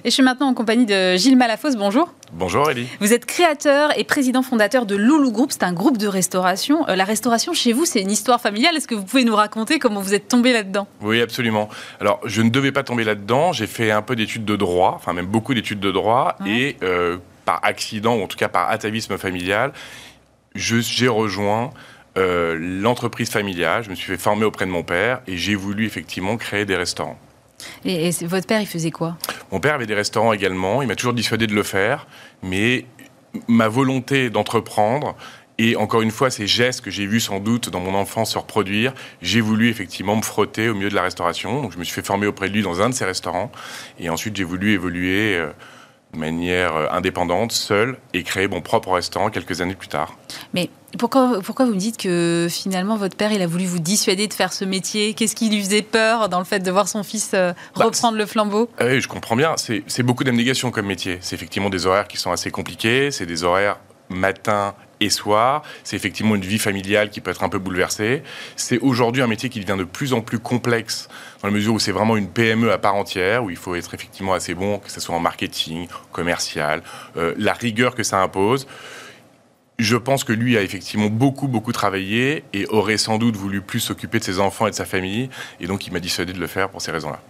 Et je suis maintenant en compagnie de Gilles Malafosse. Bonjour. Bonjour Elie. Vous êtes créateur et président fondateur de Loulou Group. C'est un groupe de restauration. Euh, la restauration chez vous, c'est une histoire familiale. Est-ce que vous pouvez nous raconter comment vous êtes tombé là-dedans? Oui, absolument. Alors, je ne devais pas tomber là-dedans. J'ai fait un peu d'études de droit, enfin même beaucoup d'études de droit. Et euh, par accident, ou en tout cas par atavisme familial, j'ai rejoint euh, l'entreprise familiale. Je me suis fait former auprès de mon père et j'ai voulu effectivement créer des restaurants. Et, votre père, il faisait quoi? Mon père avait des restaurants également. Il m'a toujours dissuadé de le faire. Mais ma volonté d'entreprendre et encore une fois, ces gestes que j'ai vus sans doute dans mon enfance se reproduire, j'ai voulu effectivement me frotter au milieu de la restauration. Donc je me suis fait former auprès de lui dans un de ses restaurants. Et ensuite, j'ai voulu évoluer euh, de manière euh, indépendante, seule, et créer mon propre restaurant quelques années plus tard. Mais pourquoi, pourquoi vous me dites que finalement votre père il a voulu vous dissuader de faire ce métier? Qu'est-ce qui lui faisait peur dans le fait de voir son fils euh, bah, reprendre le flambeau? Ah Oui, je comprends bien. C'est beaucoup d'abnégation comme métier. C'est effectivement des horaires qui sont assez compliqués. C'est des horaires matin et soir. C'est effectivement une vie familiale qui peut être un peu bouleversée. C'est aujourd'hui un métier qui devient de plus en plus complexe dans la mesure où c'est vraiment une PME à part entière, où il faut être effectivement assez bon, que ce soit en marketing, commercial, euh, la rigueur que ça impose. Je pense que lui a effectivement beaucoup, beaucoup travaillé et aurait sans doute voulu plus s'occuper de ses enfants et de sa famille. Et donc, il m'a décidé de le faire pour ces raisons-là.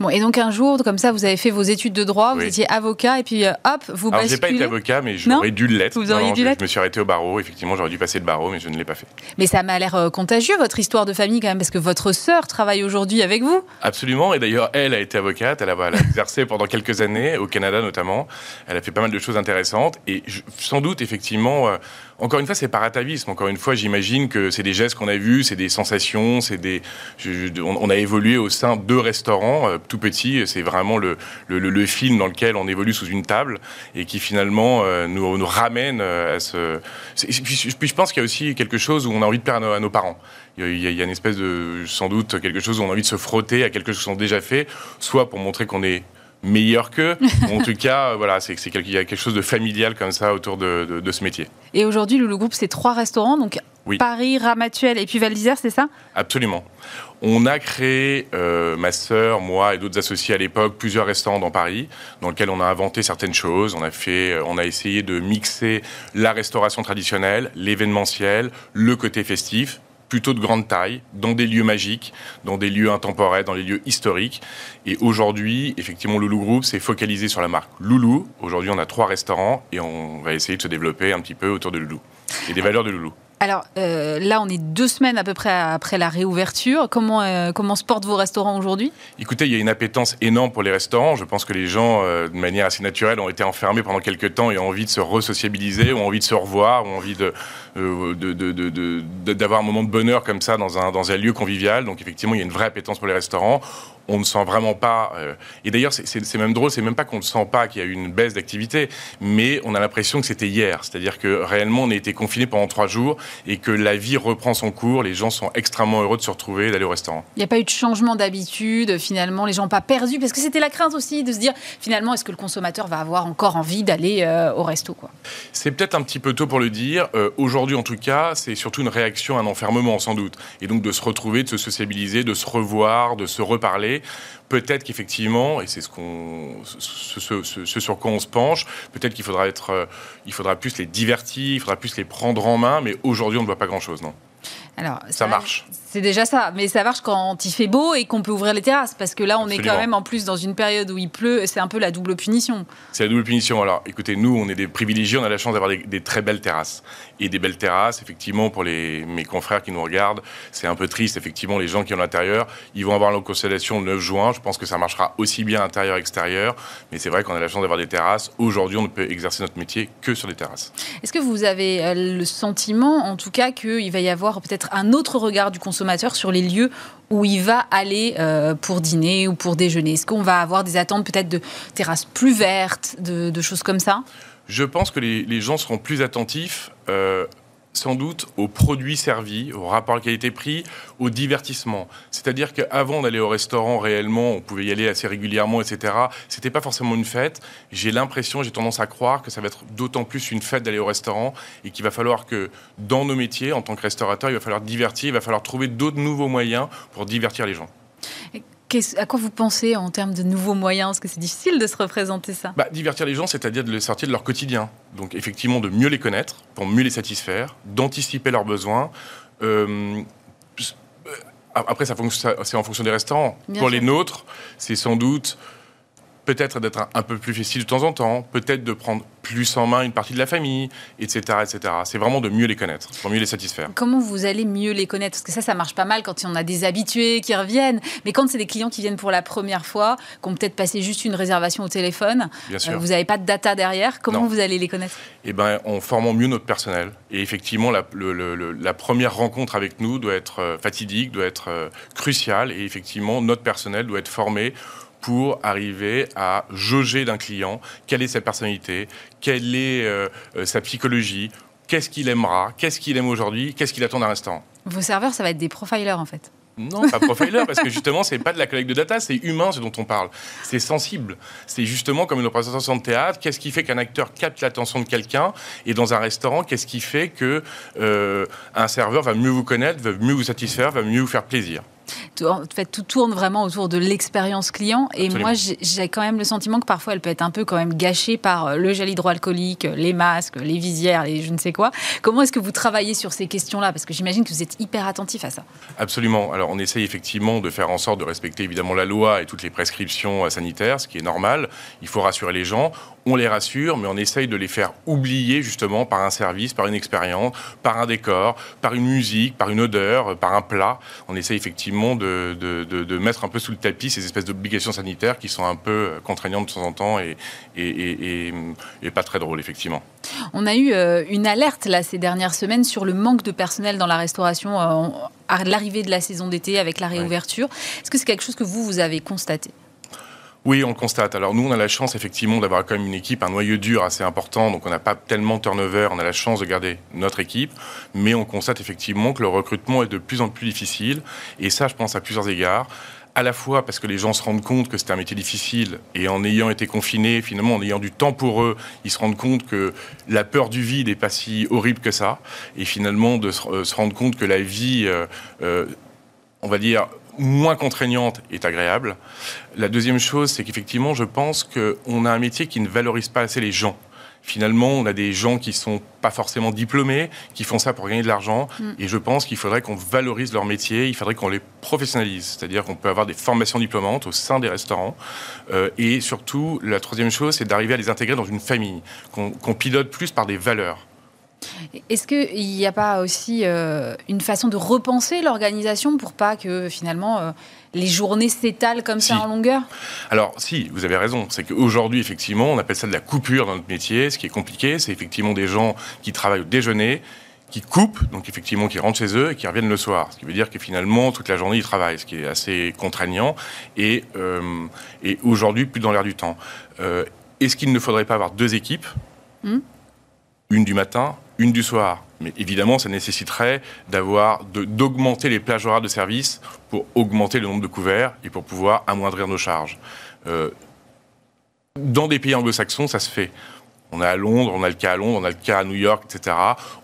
Bon, et donc un jour, comme ça, vous avez fait vos études de droit, vous étiez avocat, et puis euh, hop, vous Alors, basculez. j'ai pas été avocat, mais j'aurais dû l'être. Vous auriez dû l'être. Je me suis arrêté au barreau. Effectivement, j'aurais dû passer le barreau, mais je ne l'ai pas fait. Mais ça m'a l'air euh, contagieux votre histoire de famille quand même, parce que votre sœur travaille aujourd'hui avec vous. Absolument. Et d'ailleurs, elle a été avocate. Elle a, elle a exercé pendant quelques années au Canada notamment. Elle a fait pas mal de choses intéressantes. Et sans doute, effectivement. Euh, encore une fois, c'est par atavisme. Encore une fois, j'imagine que c'est des gestes qu'on a vus, c'est des sensations, c'est des. on, a évolué au sein de restaurants tout petits c'est vraiment le, le, film dans lequel on évolue sous une table et qui finalement euh, nous, ramène euh, à ce. Puis, je pense qu'il y a aussi quelque chose où on a envie de plaire à nos, parents. Il y, a, une espèce de, sans doute, quelque chose où on a envie de se frotter à quelque chose qui sont déjà fait, soit pour montrer qu'on est meilleur qu'eux. en tout cas, voilà, c'est qu'il y a quelque chose de familial comme ça autour de, ce métier. Et aujourd'hui, le, groupe, c'est trois restaurants, donc Paris, Ramatuel et puis Val d'Isère, c'est ça? Absolument. On a créé, euh, ma sœur, moi et d'autres associés à l'époque, plusieurs restaurants dans Paris, dans lesquels on a inventé certaines choses. On a, fait, on a essayé de mixer la restauration traditionnelle, l'événementiel, le côté festif, plutôt de grande taille, dans des lieux magiques, dans des lieux intemporels, dans les lieux historiques. Et aujourd'hui, effectivement, Loulou Group s'est focalisé sur la marque Loulou. Aujourd'hui, on a trois restaurants et on va essayer de se développer un petit peu autour de Loulou et des valeurs de Loulou. Alors euh, là, on est deux semaines à peu près après la réouverture. Comment, euh, comment se portent vos restaurants aujourd'hui? Écoutez, il y a une appétence énorme pour les restaurants. Je pense que les gens, euh, de manière assez naturelle, ont été enfermés pendant quelques temps et ont envie de se re-sociabiliser, ont envie de se revoir, ont envie de, d'avoir un moment de bonheur comme ça dans un, dans un lieu convivial. Donc effectivement, il y a une vraie appétence pour les restaurants on ne sent vraiment pas. Euh, et d'ailleurs, c'est même drôle, c'est même pas qu'on ne sent pas qu'il y a eu une baisse d'activité, mais on a l'impression que c'était hier. C'est-à-dire que réellement, on a été confinés pendant trois jours et que la vie reprend son cours. Les gens sont extrêmement heureux de se retrouver, d'aller au restaurant. Il n'y a pas eu de changement d'habitude, finalement, les gens pas perdus, parce que c'était la crainte aussi de se dire, finalement, est-ce que le consommateur va avoir encore envie d'aller euh, au resto C'est peut-être un petit peu tôt pour le dire. Euh, aujourd'hui, en tout cas, c'est surtout une réaction à un enfermement, sans doute. Et donc de se retrouver, de se sociabiliser, de se revoir, de se reparler peut-être qu'effectivement, et c'est ce, ce, sur quoi on se penche, peut-être qu'il faudra être, euh, faudra plus les divertir, il faudra plus les prendre en main, mais aujourd'hui on ne voit pas grand-chose, non. Alors, ça, marche. C'est déjà ça, mais ça marche quand il fait beau et qu'on peut ouvrir les terrasses, parce que là, on est quand même en plus dans une période où il pleut, c'est un peu la double punition. C'est la double punition. Alors, écoutez, nous, on est des privilégiés, on a la chance d'avoir des, très belles terrasses. Et des belles terrasses, effectivement, pour les, mes confrères qui nous regardent, c'est un peu triste, effectivement, les gens qui ont l'intérieur, ils vont avoir leur constellation le 9 juin. Je pense que ça marchera aussi bien intérieur-extérieur, mais c'est vrai qu'on a la chance d'avoir des terrasses. Aujourd'hui, on ne peut exercer notre métier que sur des terrasses. Est-ce que vous avez euh, le sentiment, en tout cas, qu'il va y avoir peut-être un autre regard du consommateur sur les lieux où il va aller euh, pour dîner ou pour déjeuner. Est-ce qu'on va avoir des attentes peut-être de terrasses plus vertes, de, choses comme ça? Je pense que les, gens seront plus attentifs euh, sans doute aux produits servis, au rapport qualité-prix, au divertissement. C'est-à-dire qu'avant d'aller au restaurant réellement, on pouvait y aller assez régulièrement, etc. C'était pas forcément une fête. J'ai l'impression, j'ai tendance à croire que ça va être d'autant plus une fête d'aller au restaurant et qu'il va falloir que dans nos métiers, en tant que restaurateur, il va falloir divertir, il va falloir trouver d'autres nouveaux moyens pour divertir les gens à quoi vous pensez en termes de nouveaux moyens? Parce que c'est difficile de se représenter ça. Bah, divertir les gens, c'est-à-dire de les sortir de leur quotidien. Donc effectivement, de mieux les connaître, pour mieux les satisfaire, d'anticiper leurs besoins. Euh, après, ça, c'est en fonction des restaurants. pour les nôtres, c'est sans doute peut-être d'être un, peu plus festif de temps en temps, peut-être de prendre plus en main une partie de la famille, etc. etc. C'est vraiment de mieux les connaître, pour mieux les satisfaire. Comment vous allez mieux les connaître? Parce que ça, ça marche pas mal quand on a des habitués qui reviennent, mais quand c'est des clients qui viennent pour la première fois, qui ont peut-être passé juste une réservation au téléphone, euh, vous n'avez pas de data derrière, comment vous allez les connaître? Eh bien, en formant mieux notre personnel. Et effectivement, la, la première rencontre avec nous doit être euh, fatidique, doit être euh, cruciale, et effectivement, notre personnel doit être formé pour arriver à jauger d'un client quelle est sa personnalité, quelle est euh, euh, sa psychologie, qu'est-ce qu'il aimera, qu'est-ce qu'il aime aujourd'hui, qu'est-ce qu'il attend d'un restaurant. Vos serveurs, ça va être des profilers en fait. Non, pas profiler, parce que justement, c'est pas de la collecte de data, c'est humain ce dont on parle. C'est sensible. C'est justement comme une représentation de théâtre. Qu'est-ce qui fait qu'un acteur capte l'attention de quelqu'un Et dans un restaurant, qu'est-ce qui fait que euh, un serveur va mieux vous connaître, va mieux vous satisfaire, va mieux vous faire plaisir en fait, tout tourne vraiment autour de l'expérience client. Et moi, j'ai quand même le sentiment que parfois, elle peut être un peu quand même gâchée par euh, le gel hydroalcoolique, les masques, les visières, et je ne sais quoi. Comment est-ce que vous travaillez sur ces questions-là? Parce que j'imagine que vous êtes hyper attentif à ça. Absolument. Alors, on essaye effectivement de faire en sorte de respecter évidemment la loi et toutes les prescriptions euh, sanitaires, ce qui est normal. Il faut rassurer les gens on les rassure, mais on essaye de les faire oublier justement par un service, par une expérience, par un décor, par une musique, par une odeur, par un plat. On essaye effectivement de, de, mettre un peu sous le tapis ces espèces d'obligations sanitaires qui sont un peu contraignantes de temps en temps et, et, et, pas très drôles, effectivement. On a eu euh, une alerte là, ces dernières semaines sur le manque de personnel dans la restauration euh, à l'arrivée de la saison d'été avec la réouverture. Est-ce que c'est quelque chose que vous, vous avez constaté? Oui, on constate. Alors nous, on a la chance effectivement d'avoir quand même une équipe, un noyau dur assez important, donc on n'a pas tellement de turnover, on a la chance de garder notre équipe, mais on constate effectivement que le recrutement est de plus en plus difficile, et ça, je pense à plusieurs égards. À la fois parce que les gens se rendent compte que c'est un métier difficile. Et en ayant été confinés, finalement, en ayant du temps pour eux, ils se rendent compte que la peur du vide n'est pas si horrible que ça. Et finalement, de se, euh, rendre compte que la vie, euh, euh, on va dire, moins contraignante est agréable. La deuxième chose, c'est qu'effectivement, je pense qu'on a un métier qui ne valorise pas assez les gens. Finalement, on a des gens qui sont pas forcément diplômés, qui font ça pour gagner de l'argent. Mm. Et je pense qu'il faudrait qu'on valorise leur métier, il faudrait qu'on les professionnalise. C'est-à-dire qu'on peut avoir des formations diplômantes au sein des restaurants. Euh, et surtout, la troisième chose, c'est d'arriver à les intégrer dans une famille, qu'on pilote plus par des valeurs. Est-ce qu'il n'y a pas aussi euh, une façon de repenser l'organisation pour pas que finalement euh, les journées s'étalent comme ça en longueur? Alors si, vous avez raison. C'est qu'aujourd'hui, effectivement, on appelle ça de la coupure dans notre métier. Ce qui est compliqué, c'est effectivement des gens qui travaillent au déjeuner, qui coupent, donc effectivement qui rentrent chez eux et qui reviennent le soir. Ce qui veut dire que finalement, toute la journée, ils travaillent, ce qui est assez contraignant. Et, euh, et aujourd'hui, plus dans l'air du temps. Est-ce qu'il ne faudrait pas avoir deux équipes? Hmm? Une du matin, une du soir. Mais évidemment, ça nécessiterait d'augmenter les plages horaires de service pour augmenter le nombre de couverts et pour pouvoir amoindrir nos charges. Euh, dans des pays anglo-saxons, ça se fait. On a à Londres, on a le cas à Londres, on a le cas à New York, etc.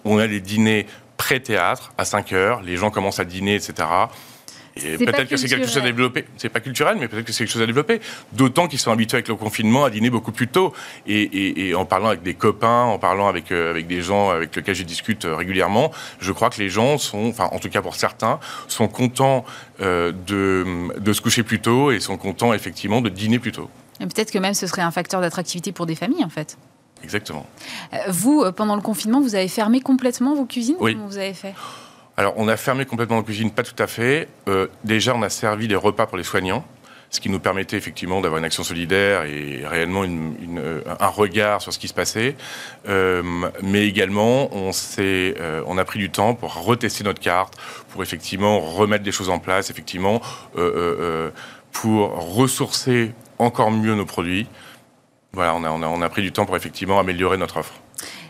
On a des dîners pré-théâtre à 5 heures, les gens commencent à dîner, etc peut-être que c'est quelque chose à développer. C'est pas culturel, mais peut-être que c'est quelque chose à développer. D'autant qu'ils sont habitués avec le confinement à dîner beaucoup plus tôt. Et, en parlant avec des copains, en parlant avec, euh, avec des gens avec lesquels je discute euh, régulièrement, je crois que les gens sont, enfin en tout cas pour certains, sont contents euh, de, de se coucher plus tôt et sont contents effectivement de dîner plus tôt. Peut-être que même ce serait un facteur d'attractivité pour des familles en fait. Exactement. Vous, pendant le confinement, vous avez fermé complètement vos cuisines? Oui. Comment vous avez fait? Alors, on a fermé complètement la cuisine, pas tout à fait. Euh, déjà, on a servi des repas pour les soignants, ce qui nous permettait effectivement d'avoir une action solidaire et réellement euh, un regard sur ce qui se passait. Euh, mais également, on, on a pris du temps pour retester notre carte, pour effectivement remettre des choses en place, effectivement, pour ressourcer encore mieux nos produits. Voilà, on a, on a pris du temps pour effectivement améliorer notre offre.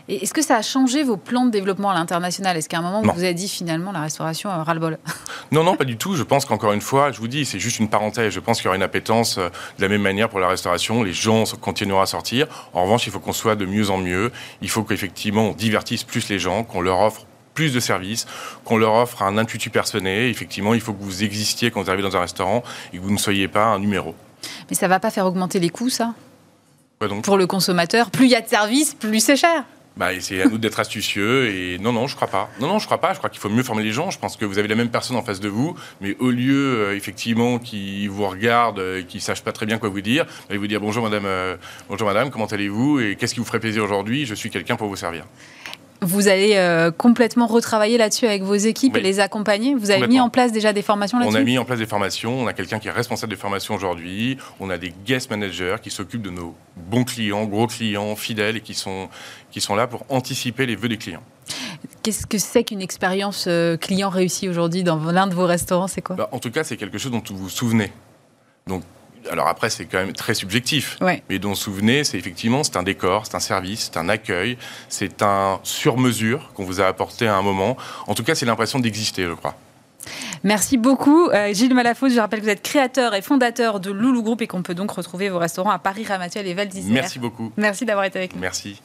Est-ce que ça a changé vos plans de développement à l'international? Est-ce qu'à un moment, vous vous avez dit finalement la restauration euh, ras-le-bol? Non, non, pas du tout. Je pense qu'encore une fois, je vous dis, c'est juste une parenthèse. Je pense qu'il y aura une appétence euh, de la même manière pour la restauration. Les gens continueront à sortir. En revanche, il faut qu'on soit de mieux en mieux. Il faut qu'effectivement, on divertisse plus les gens, qu'on leur offre plus de services, qu'on leur offre un intuitu personnel. Effectivement, il faut que vous existiez quand vous arrivez dans un restaurant et que vous ne soyez pas un numéro. Mais ça ne va pas faire augmenter les coûts, ça? Donc? Pour le consommateur, plus il y a de services, plus c'est cher. Bah, c'est à nous d'être astucieux et non, non, je crois pas. Non, non, je crois pas. Je crois qu'il faut mieux former les gens. Je pense que vous avez la même personne en face de vous, mais au lieu, euh, effectivement, qui vous regarde et qui sache pas très bien quoi vous dire, bah, vous dire bonjour madame, euh, bonjour madame, comment allez-vous et qu'est-ce qui vous ferait plaisir aujourd'hui? Je suis quelqu'un pour vous servir. Vous allez euh, complètement retravailler là-dessus avec vos équipes et les accompagner. Vous avez mis en place déjà des formations là-dessus On a mis en place des formations. On a quelqu'un qui est responsable des formations aujourd'hui. On a des guest managers qui s'occupent de nos bons clients, gros clients, fidèles et qui sont, qui sont là pour anticiper les vœux des clients. Qu'est-ce que c'est qu'une expérience euh, client réussie aujourd'hui dans l'un de vos restaurants C'est quoi? Bah, En tout cas, c'est quelque chose dont vous vous souvenez. Donc, alors après, c'est quand même très subjectif. Mais dont souvenez, c'est effectivement, c'est un décor, c'est un service, c'est un accueil, c'est un sur-mesure qu'on vous a apporté à un moment. En tout cas, c'est l'impression d'exister, je crois. Merci beaucoup, euh, Gilles Malafosse. Je rappelle que vous êtes créateur et fondateur de Loulou Group et qu'on peut donc retrouver vos restaurants à Paris, Ramatuel et Val d'Isère. Merci beaucoup. Merci d'avoir été avec nous. Merci.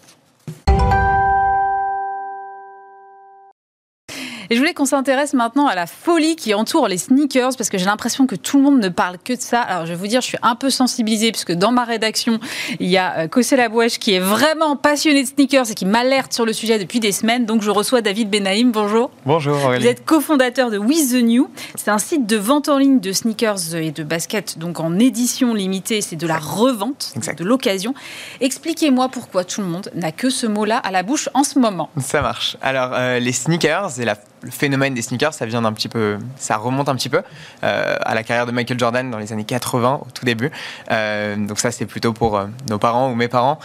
Et je voulais qu'on s'intéresse maintenant à la folie qui entoure les sneakers, parce que j'ai l'impression que tout le monde ne parle que de ça. Alors je vais vous dire, je suis un peu sensibilisée, puisque dans ma rédaction, il y a Cossé euh, Labouèche qui est vraiment passionné de sneakers et qui m'alerte sur le sujet depuis des semaines. Donc je reçois David Benaïm. Bonjour. Bonjour Vous êtes cofondateur de With the New. C'est un site de vente en ligne de sneakers et de baskets, donc en édition limitée. C'est de la revente, de l'occasion. Expliquez-moi pourquoi tout le monde n'a que ce mot-là à la bouche en ce moment. Ça marche. Alors euh, les sneakers et la le phénomène des sneakers, ça vient d'un petit peu, ça remonte un petit peu euh, à la carrière de Michael Jordan dans les années 80 au tout début. Euh, donc ça c'est plutôt pour euh, nos parents ou mes parents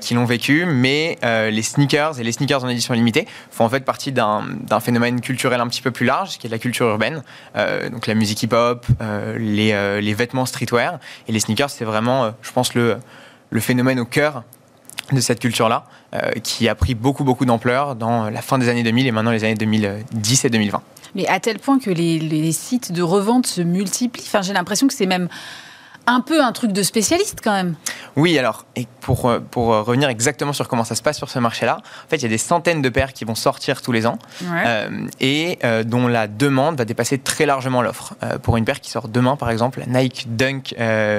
qui l'ont vécu, mais les sneakers et les sneakers en édition limitée font en fait partie d'un phénomène culturel un petit peu plus large, qui est la culture urbaine, donc la musique hip-hop, les, vêtements streetwear. Et les sneakers c'est vraiment, je pense le phénomène au cœur de cette culture-là, euh, qui a pris beaucoup, beaucoup d'ampleur dans la fin des années 2000 et maintenant les années 2010 et 2020. Mais à tel point que les, sites de revente se multiplient, j'ai l'impression que c'est même un peu un truc de spécialiste quand même. Oui, alors, et pour, euh, pour euh, revenir exactement sur comment ça se passe sur ce marché-là, en fait, il y a des centaines de paires qui vont sortir tous les ans Ouais. euh, et euh, dont la demande va dépasser très largement l'offre. Euh, pour une paire qui sort demain, par exemple, la Nike Dunk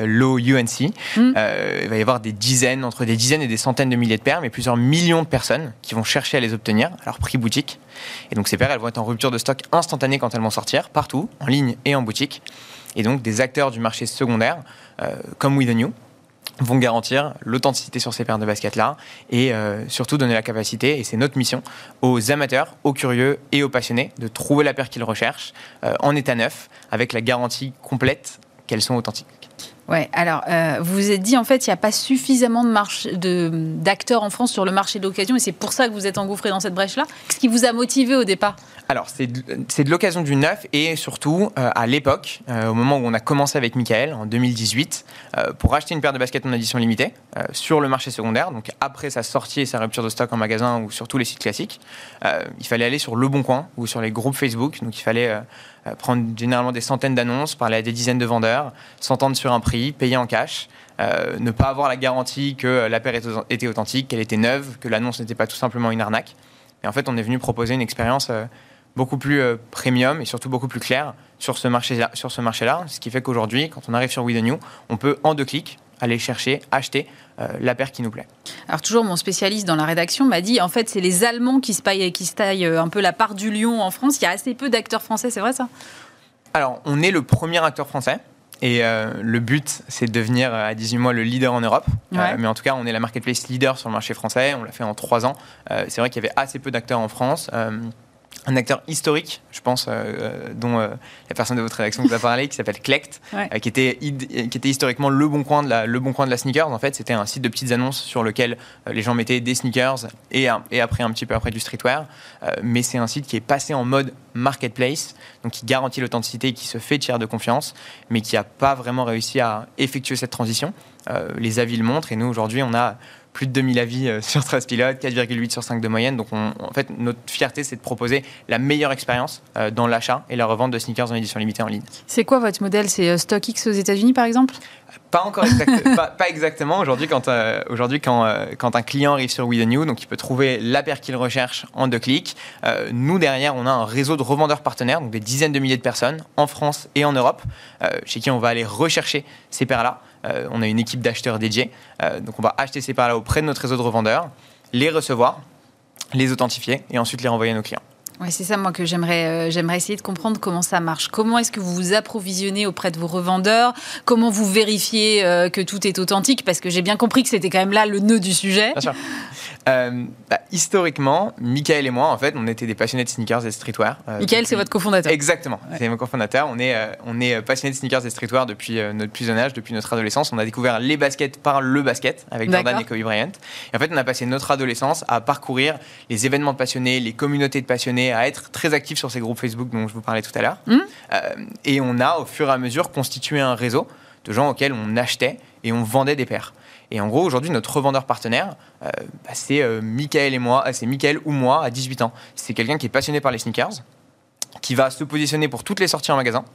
Low UNC, Mm. euh, il va y avoir des dizaines, entre des dizaines et des centaines de milliers de paires, mais plusieurs millions de personnes qui vont chercher à les obtenir à leur prix boutique. Et donc ces paires, elles vont être en rupture de stock instantanée quand elles vont sortir, partout, en ligne et en boutique. Et donc des acteurs du marché secondaire, euh, comme We The New, vont garantir l'authenticité sur ces paires de baskets-là et euh, surtout donner la capacité, et c'est notre mission, aux amateurs, aux curieux et aux passionnés de trouver la paire qu'ils recherchent euh, en état neuf, avec la garantie complète qu'elles sont authentiques. Ouais, alors euh, vous vous êtes dit en fait il n'y a pas suffisamment de d'acteurs en France sur le marché de l'occasion et c'est pour ça que vous êtes engouffré dans cette brèche-là. Qu'est-ce qui vous a motivé au départ? Alors, c'est de, de l'occasion du neuf et surtout euh, à l'époque, euh, au moment où on a commencé avec Michael en 2018, euh, pour acheter une paire de baskets en édition limitée sur le marché secondaire, donc après sa sortie et sa rupture de stock en magasin ou sur tous les sites classiques, il fallait aller sur Le Bon Coin ou sur les groupes Facebook. Donc, il fallait prendre généralement des centaines d'annonces, parler à des dizaines de vendeurs, s'entendre sur un prix, payer en cash. euh, ne pas avoir la garantie que la paire était authentique, qu'elle était neuve, que l'annonce n'était pas tout simplement une arnaque. Et en fait, on est venu proposer une expérience euh, beaucoup plus euh, premium et surtout beaucoup plus claire sur ce marché-là. Ce, marché-là ce qui fait qu'aujourd'hui, quand on arrive sur We The New, on peut en deux clics aller chercher, acheter euh, la paire qui nous plaît. Alors toujours mon spécialiste dans la rédaction m'a dit en fait c'est les Allemands qui se, paillent- qui se taillent euh, un peu la part du lion en France. Il y a assez peu d'acteurs français, c'est vrai ça? Alors, on est le premier acteur français. Et euh, le but, c'est de devenir euh, à 18 mois le leader en Europe. Euh, mais en tout cas, on est la marketplace leader sur le marché français. On l'a fait en trois ans. Euh, c'est vrai qu'il y avait assez peu d'acteurs en France. Un acteur historique, je pense, euh, euh, dont euh, la personne de votre rédaction vous a parlé, qui s'appelle Clect, Ouais. euh, qui, était, id- qui était historiquement le bon, coin de la, le bon coin de la sneakers. En fait, c'était un site de petites annonces sur lequel les gens mettaient des sneakers et, et après un petit peu après du streetwear. Mais c'est un site qui est passé en mode marketplace, donc qui garantit l'authenticité, qui se fait tiers de confiance, mais qui n'a pas vraiment réussi à effectuer cette transition. Les avis le montrent et nous aujourd'hui on a plus de 2000 avis euh, sur Trustpilot, 4,8 sur 5 de moyenne. Donc on- en fait notre fierté c'est de proposer la meilleure expérience euh, dans l'achat et la revente de sneakers en édition limitée en ligne. C'est quoi votre modèle? C'est euh, StockX aux États-Unis par exemple? Pas encore exact- pas, pas exactement. Aujourd'hui, quand, euh, aujourd'hui quand, euh, quand un client arrive sur We The New, donc il peut trouver la paire qu'il recherche en deux clics. Euh, nous, derrière, on a un réseau de revendeurs partenaires, donc des dizaines de milliers de personnes en France et en Europe, chez qui on va aller rechercher ces paires-là. Euh, on a une équipe d'acheteurs dédiés. Euh, donc on va acheter ces paires-là auprès de notre réseau de revendeurs, les recevoir, les authentifier et ensuite les renvoyer à nos clients. Ouais, c'est ça moi que j'aimerais euh, j'aimerais essayer de comprendre comment ça marche. Comment est-ce que vous vous approvisionnez auprès de vos revendeurs? Comment vous vérifiez euh, que tout est authentique? Parce que j'ai bien compris que c'était quand même là le nœud du sujet. Bien sûr. Euh, bah, historiquement, Michael et moi, en fait, on était des passionnés de sneakers et de streetwear. Michael, c'est votre cofondateur. Exactement, c'est mon cofondateur. On est, on est passionnés de sneakers et de streetwear depuis notre plus jeune âge, depuis notre adolescence. On a découvert les baskets par le basket avec Jordan et Kobe Bryant. Et en fait, on a passé notre adolescence à parcourir les événements de passionnés, les communautés de passionnés, à être très actifs sur ces groupes Facebook dont je vous parlais tout à l'heure. Mhm. Euh, et on a, au fur et à mesure, constitué un réseau de gens auxquels on achetait et on vendait des paires. Et en gros, aujourd'hui, notre revendeur partenaire, euh, bah, c'est euh, Michael et moi, euh, c'est Michael ou moi à 18 ans. C'est quelqu'un qui est passionné par les sneakers, qui va se positionner pour toutes les sorties en magasin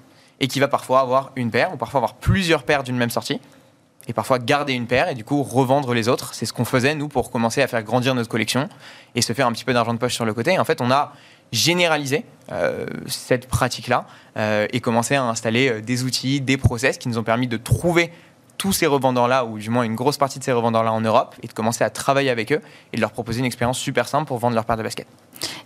et qui va parfois avoir une paire ou parfois avoir plusieurs paires d'une même sortie et parfois garder une paire et du coup revendre les autres. C'est ce qu'on faisait nous pour commencer à faire grandir notre collection et se faire un petit peu d'argent de poche sur le côté. Et en fait, on a généralisé euh, cette pratique-là euh, et commencé à installer euh, des outils, des process qui nous ont permis de trouver tous ces revendeurs-là, ou du moins une grosse partie de ces revendeurs-là en Europe, et de commencer à travailler avec eux et de leur proposer une expérience super simple pour vendre leur paire de baskets.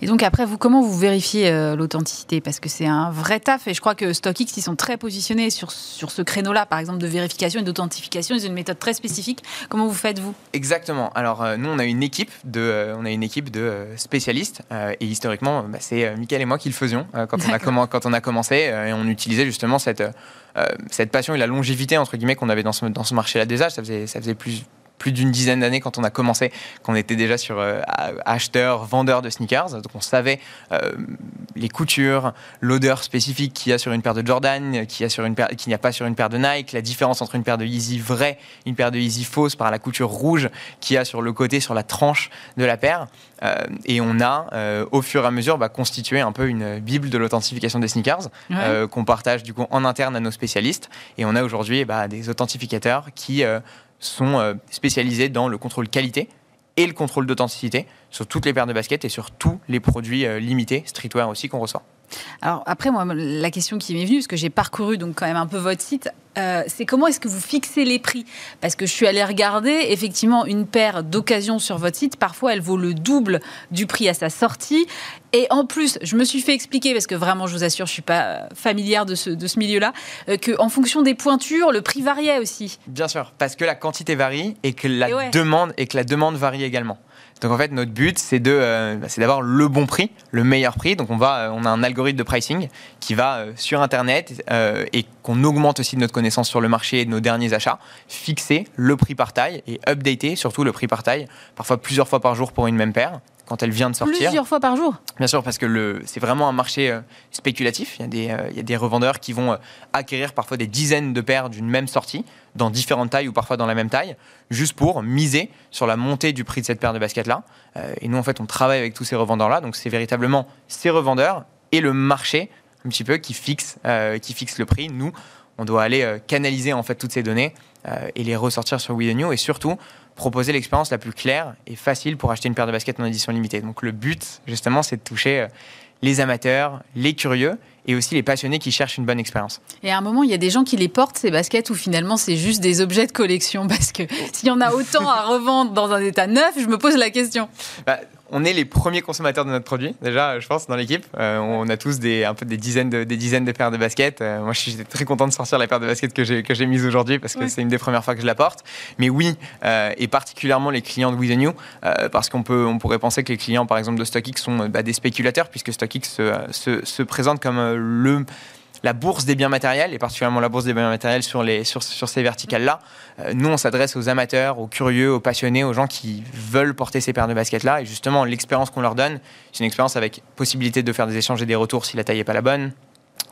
Et donc après, vous, comment vous vérifiez euh, l'authenticité? Parce que c'est un vrai taf et je crois que StockX, ils sont très positionnés sur, sur ce créneau-là, par exemple, de vérification et d'authentification. Ils ont une méthode très spécifique. Comment vous faites, vous? Exactement. Alors euh, nous, on a une équipe de, euh, on a une équipe de spécialistes et historiquement, bah, c'est Mickaël et moi qui le faisions quand, on a D'accord. commen- quand on a commencé et on utilisait justement cette, cette passion et la longévité entre guillemets qu'on avait dans ce, dans ce marché-là déjà. Ça faisait, ça faisait plus plus d'une dizaine d'années quand on a commencé, qu'on était déjà sur euh, a- acheteur, vendeur de sneakers. Donc on savait euh, les coutures, l'odeur spécifique qu'il y a sur une paire de Jordan, qu'il n'y a, pas sur une paire de Nike, la différence entre une paire de Yeezy vraie, une paire de Yeezy fausse par la couture rouge qu'il y a sur le côté, sur la tranche de la paire. Euh, et on a, euh, au fur et à mesure, bah, constitué un peu une bible de l'authentification des sneakers qu'on partage du coup en interne à nos spécialistes. Et on a aujourd'hui bah, des authentificateurs qui sont spécialisés dans le contrôle qualité et le contrôle d'authenticité sur toutes les paires de baskets et sur tous les produits limités, streetwear aussi, qu'on reçoit. Alors après, moi, la question qui m'est venue, parce que j'ai parcouru donc quand même un peu votre site, euh, c'est comment est-ce que vous fixez les prix? Parce que je suis allée regarder, effectivement, une paire d'occasion sur votre site, parfois elle vaut le double du prix à sa sortie. Et en plus, je me suis fait expliquer, parce que vraiment, je vous assure, je suis pas familière de ce, de ce milieu-là, euh, qu'en fonction des pointures, le prix variait aussi. Bien sûr, parce que la quantité varie et que la, demande, et que la demande varie également. Donc en fait, notre but, c'est de, euh, bah, c'est d'avoir le bon prix, le meilleur prix. Donc on va, euh, on a un algorithme de pricing qui va euh, sur Internet et qu'on augmente aussi de notre connaissance sur le marché et nos derniers achats, fixer le prix par taille et updater surtout le prix par taille, parfois plusieurs fois par jour pour une même paire quand elle vient de sortir. Plusieurs fois par jour Bien sûr, parce que c'est vraiment un marché euh, spéculatif. Il y, a des, euh, il y, a des, revendeurs qui vont euh, acquérir parfois des dizaines de paires d'une même sortie, dans différentes tailles ou parfois dans la même taille, juste pour miser sur la montée du prix de cette paire de baskets-là. et nous, en fait, on travaille avec tous ces revendeurs-là. Donc, c'est véritablement ces revendeurs et le marché, un petit peu, qui fixe, qui fixe le prix. Nous, on doit aller canaliser en fait toutes ces données et les ressortir sur We New. Et surtout, proposer l'expérience la plus claire et facile pour acheter une paire de baskets en édition limitée. Donc le but, justement, c'est de toucher euh, les amateurs, les curieux et aussi les passionnés qui cherchent une bonne expérience. Et à un moment, il y a des gens qui les portent, ces baskets, ou finalement c'est juste des objets de collection? Parce que s'il y en a autant à revendre dans un état neuf, je me pose la question. Bah, on est les premiers consommateurs de notre produit, déjà, je pense, dans l'équipe. Euh, on a tous des, un peu des dizaines de, des dizaines de paires de baskets. Euh, moi, je suis très content de sortir la paire de baskets que j'ai, que j'ai mise aujourd'hui parce que c'est une des premières fois que je la porte. Mais oui, euh, et particulièrement les clients de With New, parce qu'on peut, on pourrait penser que les clients, par exemple, de StockX sont bah, des spéculateurs, puisque StockX se, se, se présente comme le la bourse des biens matériels, et particulièrement la bourse des biens matériels sur, les, sur, ces verticales-là. Euh, nous, on s'adresse aux amateurs, aux curieux, aux passionnés, aux gens qui veulent porter ces paires de baskets-là. Et justement, l'expérience qu'on leur donne, c'est une expérience avec possibilité de faire des échanges et des retours si la taille n'est pas la bonne,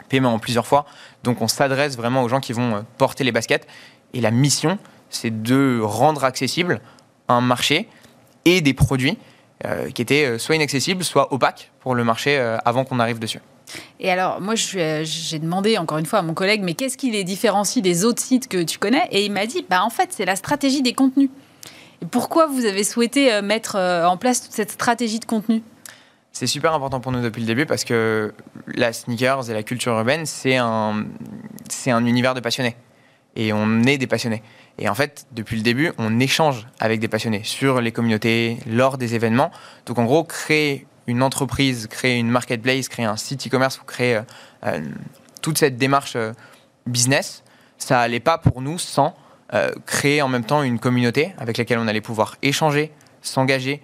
paiement en plusieurs fois. Donc on s'adresse vraiment aux gens qui vont euh, porter les baskets. Et la mission, c'est de rendre accessible un marché et des produits euh, qui étaient soit inaccessibles, soit opaques pour le marché avant qu'on arrive dessus. Et alors, moi, j'ai demandé encore une fois à mon collègue, mais qu'est-ce qui les différencie des autres sites que tu connais? Et il m'a dit, bah, en fait, c'est la stratégie des contenus. Et pourquoi vous avez souhaité euh, mettre euh, en place toute cette stratégie de contenu? C'est super important pour nous depuis le début parce que la sneakers et la culture urbaine, c'est un, c'est un univers de passionnés. Et on est des passionnés. Et en fait, depuis le début, on échange avec des passionnés sur les communautés, lors des événements. Donc en gros, créer une entreprise, créer une marketplace, créer un site e-commerce ou créer euh, euh, toute cette démarche euh, business, ça n'allait pas pour nous sans créer en même temps une communauté avec laquelle on allait pouvoir échanger, s'engager,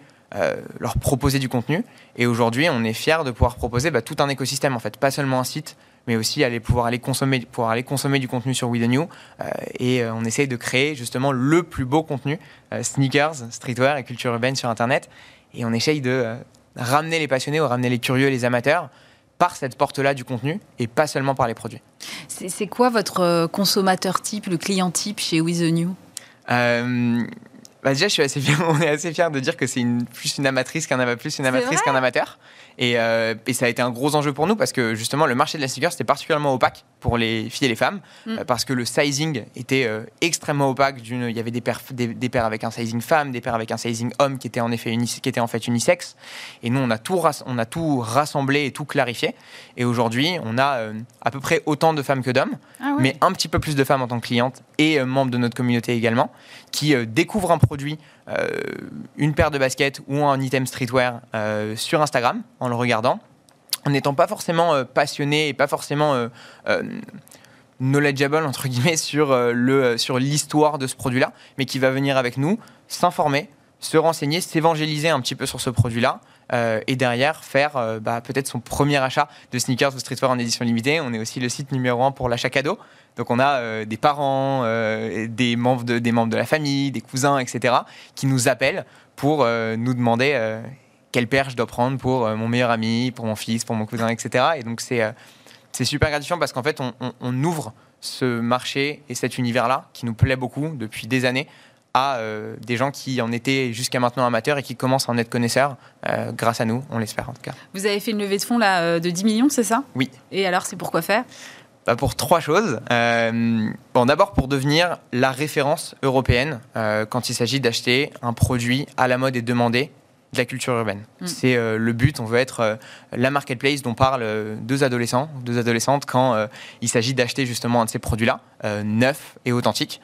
leur proposer du contenu. Et aujourd'hui, on est fier de pouvoir proposer bah, tout un écosystème, en fait, pas seulement un site, mais aussi aller pouvoir aller consommer, pouvoir aller consommer du contenu sur We New. et on essaye de créer justement le plus beau contenu, sneakers, streetwear et culture urbaine sur Internet. Et on essaye de ramener les passionnés ou ramener les curieux, les amateurs par cette porte-là du contenu et pas seulement par les produits. C'est quoi votre euh, consommateur type, le client type chez With the New? Euh, bah déjà, je suis assez fier, on est assez fier de dire que c'est une, plus une amatrice qu'un plus une amatrice qu'un amateur. Euh, et, ça a été un gros enjeu pour nous parce que justement, le marché de la sneaker, c'était particulièrement opaque pour les filles et les femmes mm. euh, parce que le sizing était euh, extrêmement opaque. Il y avait des paires, des, paires avec un sizing femme, des paires avec un sizing homme qui étaient en, effet qui étaient en fait unisex. Et nous, on a, tout on a tout rassemblé et tout clarifié. Et aujourd'hui, on a à peu près autant de femmes que d'hommes, ah mais un petit peu plus de femmes en tant que clientes et membres de notre communauté également, qui découvrent un produit une paire de baskets ou un item streetwear sur Instagram en le regardant, en n'étant pas forcément euh, passionné et pas forcément knowledgeable entre guillemets sur l'histoire de ce produit-là, mais qui va venir avec nous, s'informer, se renseigner, s'évangéliser un petit peu sur ce produit-là. et derrière faire bah, peut-être son premier achat de sneakers ou streetwear en édition limitée. On est aussi le site numéro un pour l'achat cadeau. Donc on a euh, des parents, euh, des, membres de, des membres de la famille, des cousins, etc., qui nous appellent pour euh, nous demander quelle paire je dois prendre pour mon meilleur ami, pour mon fils, pour mon cousin, etc. Et donc c'est c'est super gratifiant parce qu'en fait, on, ouvre ce marché et cet univers-là qui nous plaît beaucoup depuis des années à euh, des gens qui en étaient jusqu'à maintenant amateurs et qui commencent à en être connaisseurs euh, grâce à nous, on l'espère en tout cas. Vous avez fait une levée de fonds là, euh, de 10 millions, c'est ça? Oui. Et alors, c'est pourquoi faire? Bah, pour trois choses. bon, d'abord pour devenir la référence européenne quand il s'agit d'acheter un produit à la mode et demandé de la culture urbaine. Mm. C'est euh, le but, on veut être euh, la marketplace dont parlent euh, deux adolescents, deux adolescentes quand il s'agit d'acheter justement un de ces produits-là, neuf et authentique.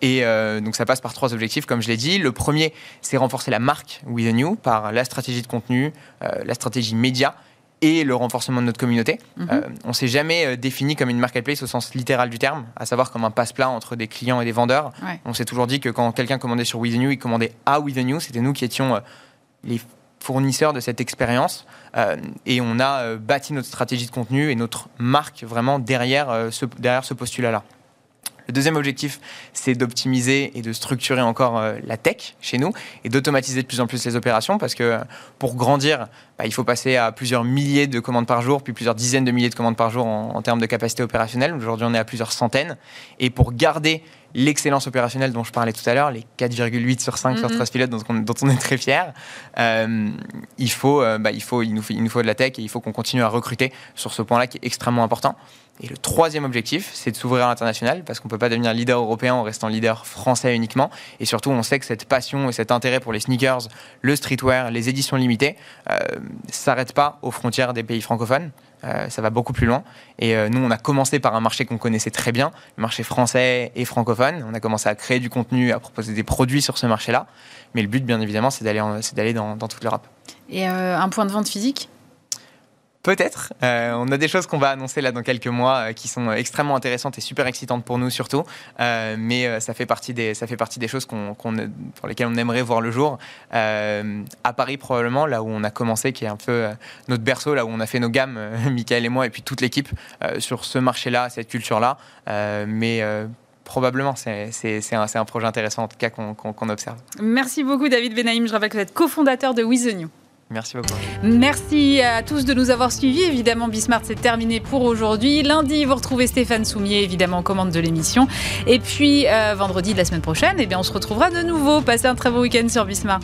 et donc ça passe par trois objectifs, comme je l'ai dit. Le premier, c'est renforcer la marque With a New par la stratégie de contenu, la stratégie média et le renforcement de notre communauté. Mhm. Euh, on ne s'est jamais euh, défini comme une marketplace au sens littéral du terme, à savoir comme un passe-plat entre des clients et des vendeurs. On s'est toujours dit que quand quelqu'un commandait sur With New, il commandait à With New. C'était nous qui étions euh, les fournisseurs de cette expérience. et on a bâti notre stratégie de contenu et notre marque vraiment derrière ce, derrière ce postulat-là. Le deuxième objectif, c'est d'optimiser et de structurer encore euh, la tech chez nous et d'automatiser de plus en plus les opérations parce que pour grandir, bah, il faut passer à plusieurs milliers de commandes par jour, puis plusieurs dizaines de milliers de commandes par jour en, termes de capacité opérationnelle. Aujourd'hui, on est à plusieurs centaines. Et pour garder l'excellence opérationnelle dont je parlais tout à l'heure, les 4,8 sur 5 sur 13 pilotes dont on, est très fier, euh, il, faut, euh, bah, il, faut, il, nous faut, il nous faut de la tech et il faut qu'on continue à recruter sur ce point-là qui est extrêmement important. Et le troisième objectif, c'est de s'ouvrir à l'international, parce qu'on ne peut pas devenir leader européen en restant leader français uniquement. Et surtout, on sait que cette passion et cet intérêt pour les sneakers, le streetwear, les éditions limitées, euh, s'arrête pas aux frontières des pays francophones. Euh, ça va beaucoup plus loin. Et euh, nous, on a commencé par un marché qu'on connaissait très bien, le marché français et francophone. On a commencé à créer du contenu, à proposer des produits sur ce marché-là. Mais le but, bien évidemment, c'est d'aller, dans, dans toute l'Europe. Et un point de vente physique? Peut-être. Euh, on a des choses qu'on va annoncer là dans quelques mois euh, qui sont extrêmement intéressantes et super excitantes pour nous surtout. Euh, mais ça fait partie des ça fait partie des choses qu'on, pour lesquelles on aimerait voir le jour. à Paris probablement, là où on a commencé, qui est un peu notre berceau, là où on a fait nos gammes, Michael et moi, et puis toute l'équipe sur ce marché-là, cette culture-là. mais probablement, c'est, un, un, projet intéressant en tout cas qu'on, qu'on observe. Merci beaucoup David Benaïm. Je rappelle que vous êtes cofondateur de With the. Merci beaucoup. Merci à tous de nous avoir suivis. Évidemment, Bismart, c'est terminé pour aujourd'hui. Lundi, vous retrouvez Stéphane Soumier, évidemment, en commande de l'émission. Et puis, euh, vendredi de la semaine prochaine, eh bien, on se retrouvera de nouveau. Passez un très bon week-end sur Bismart.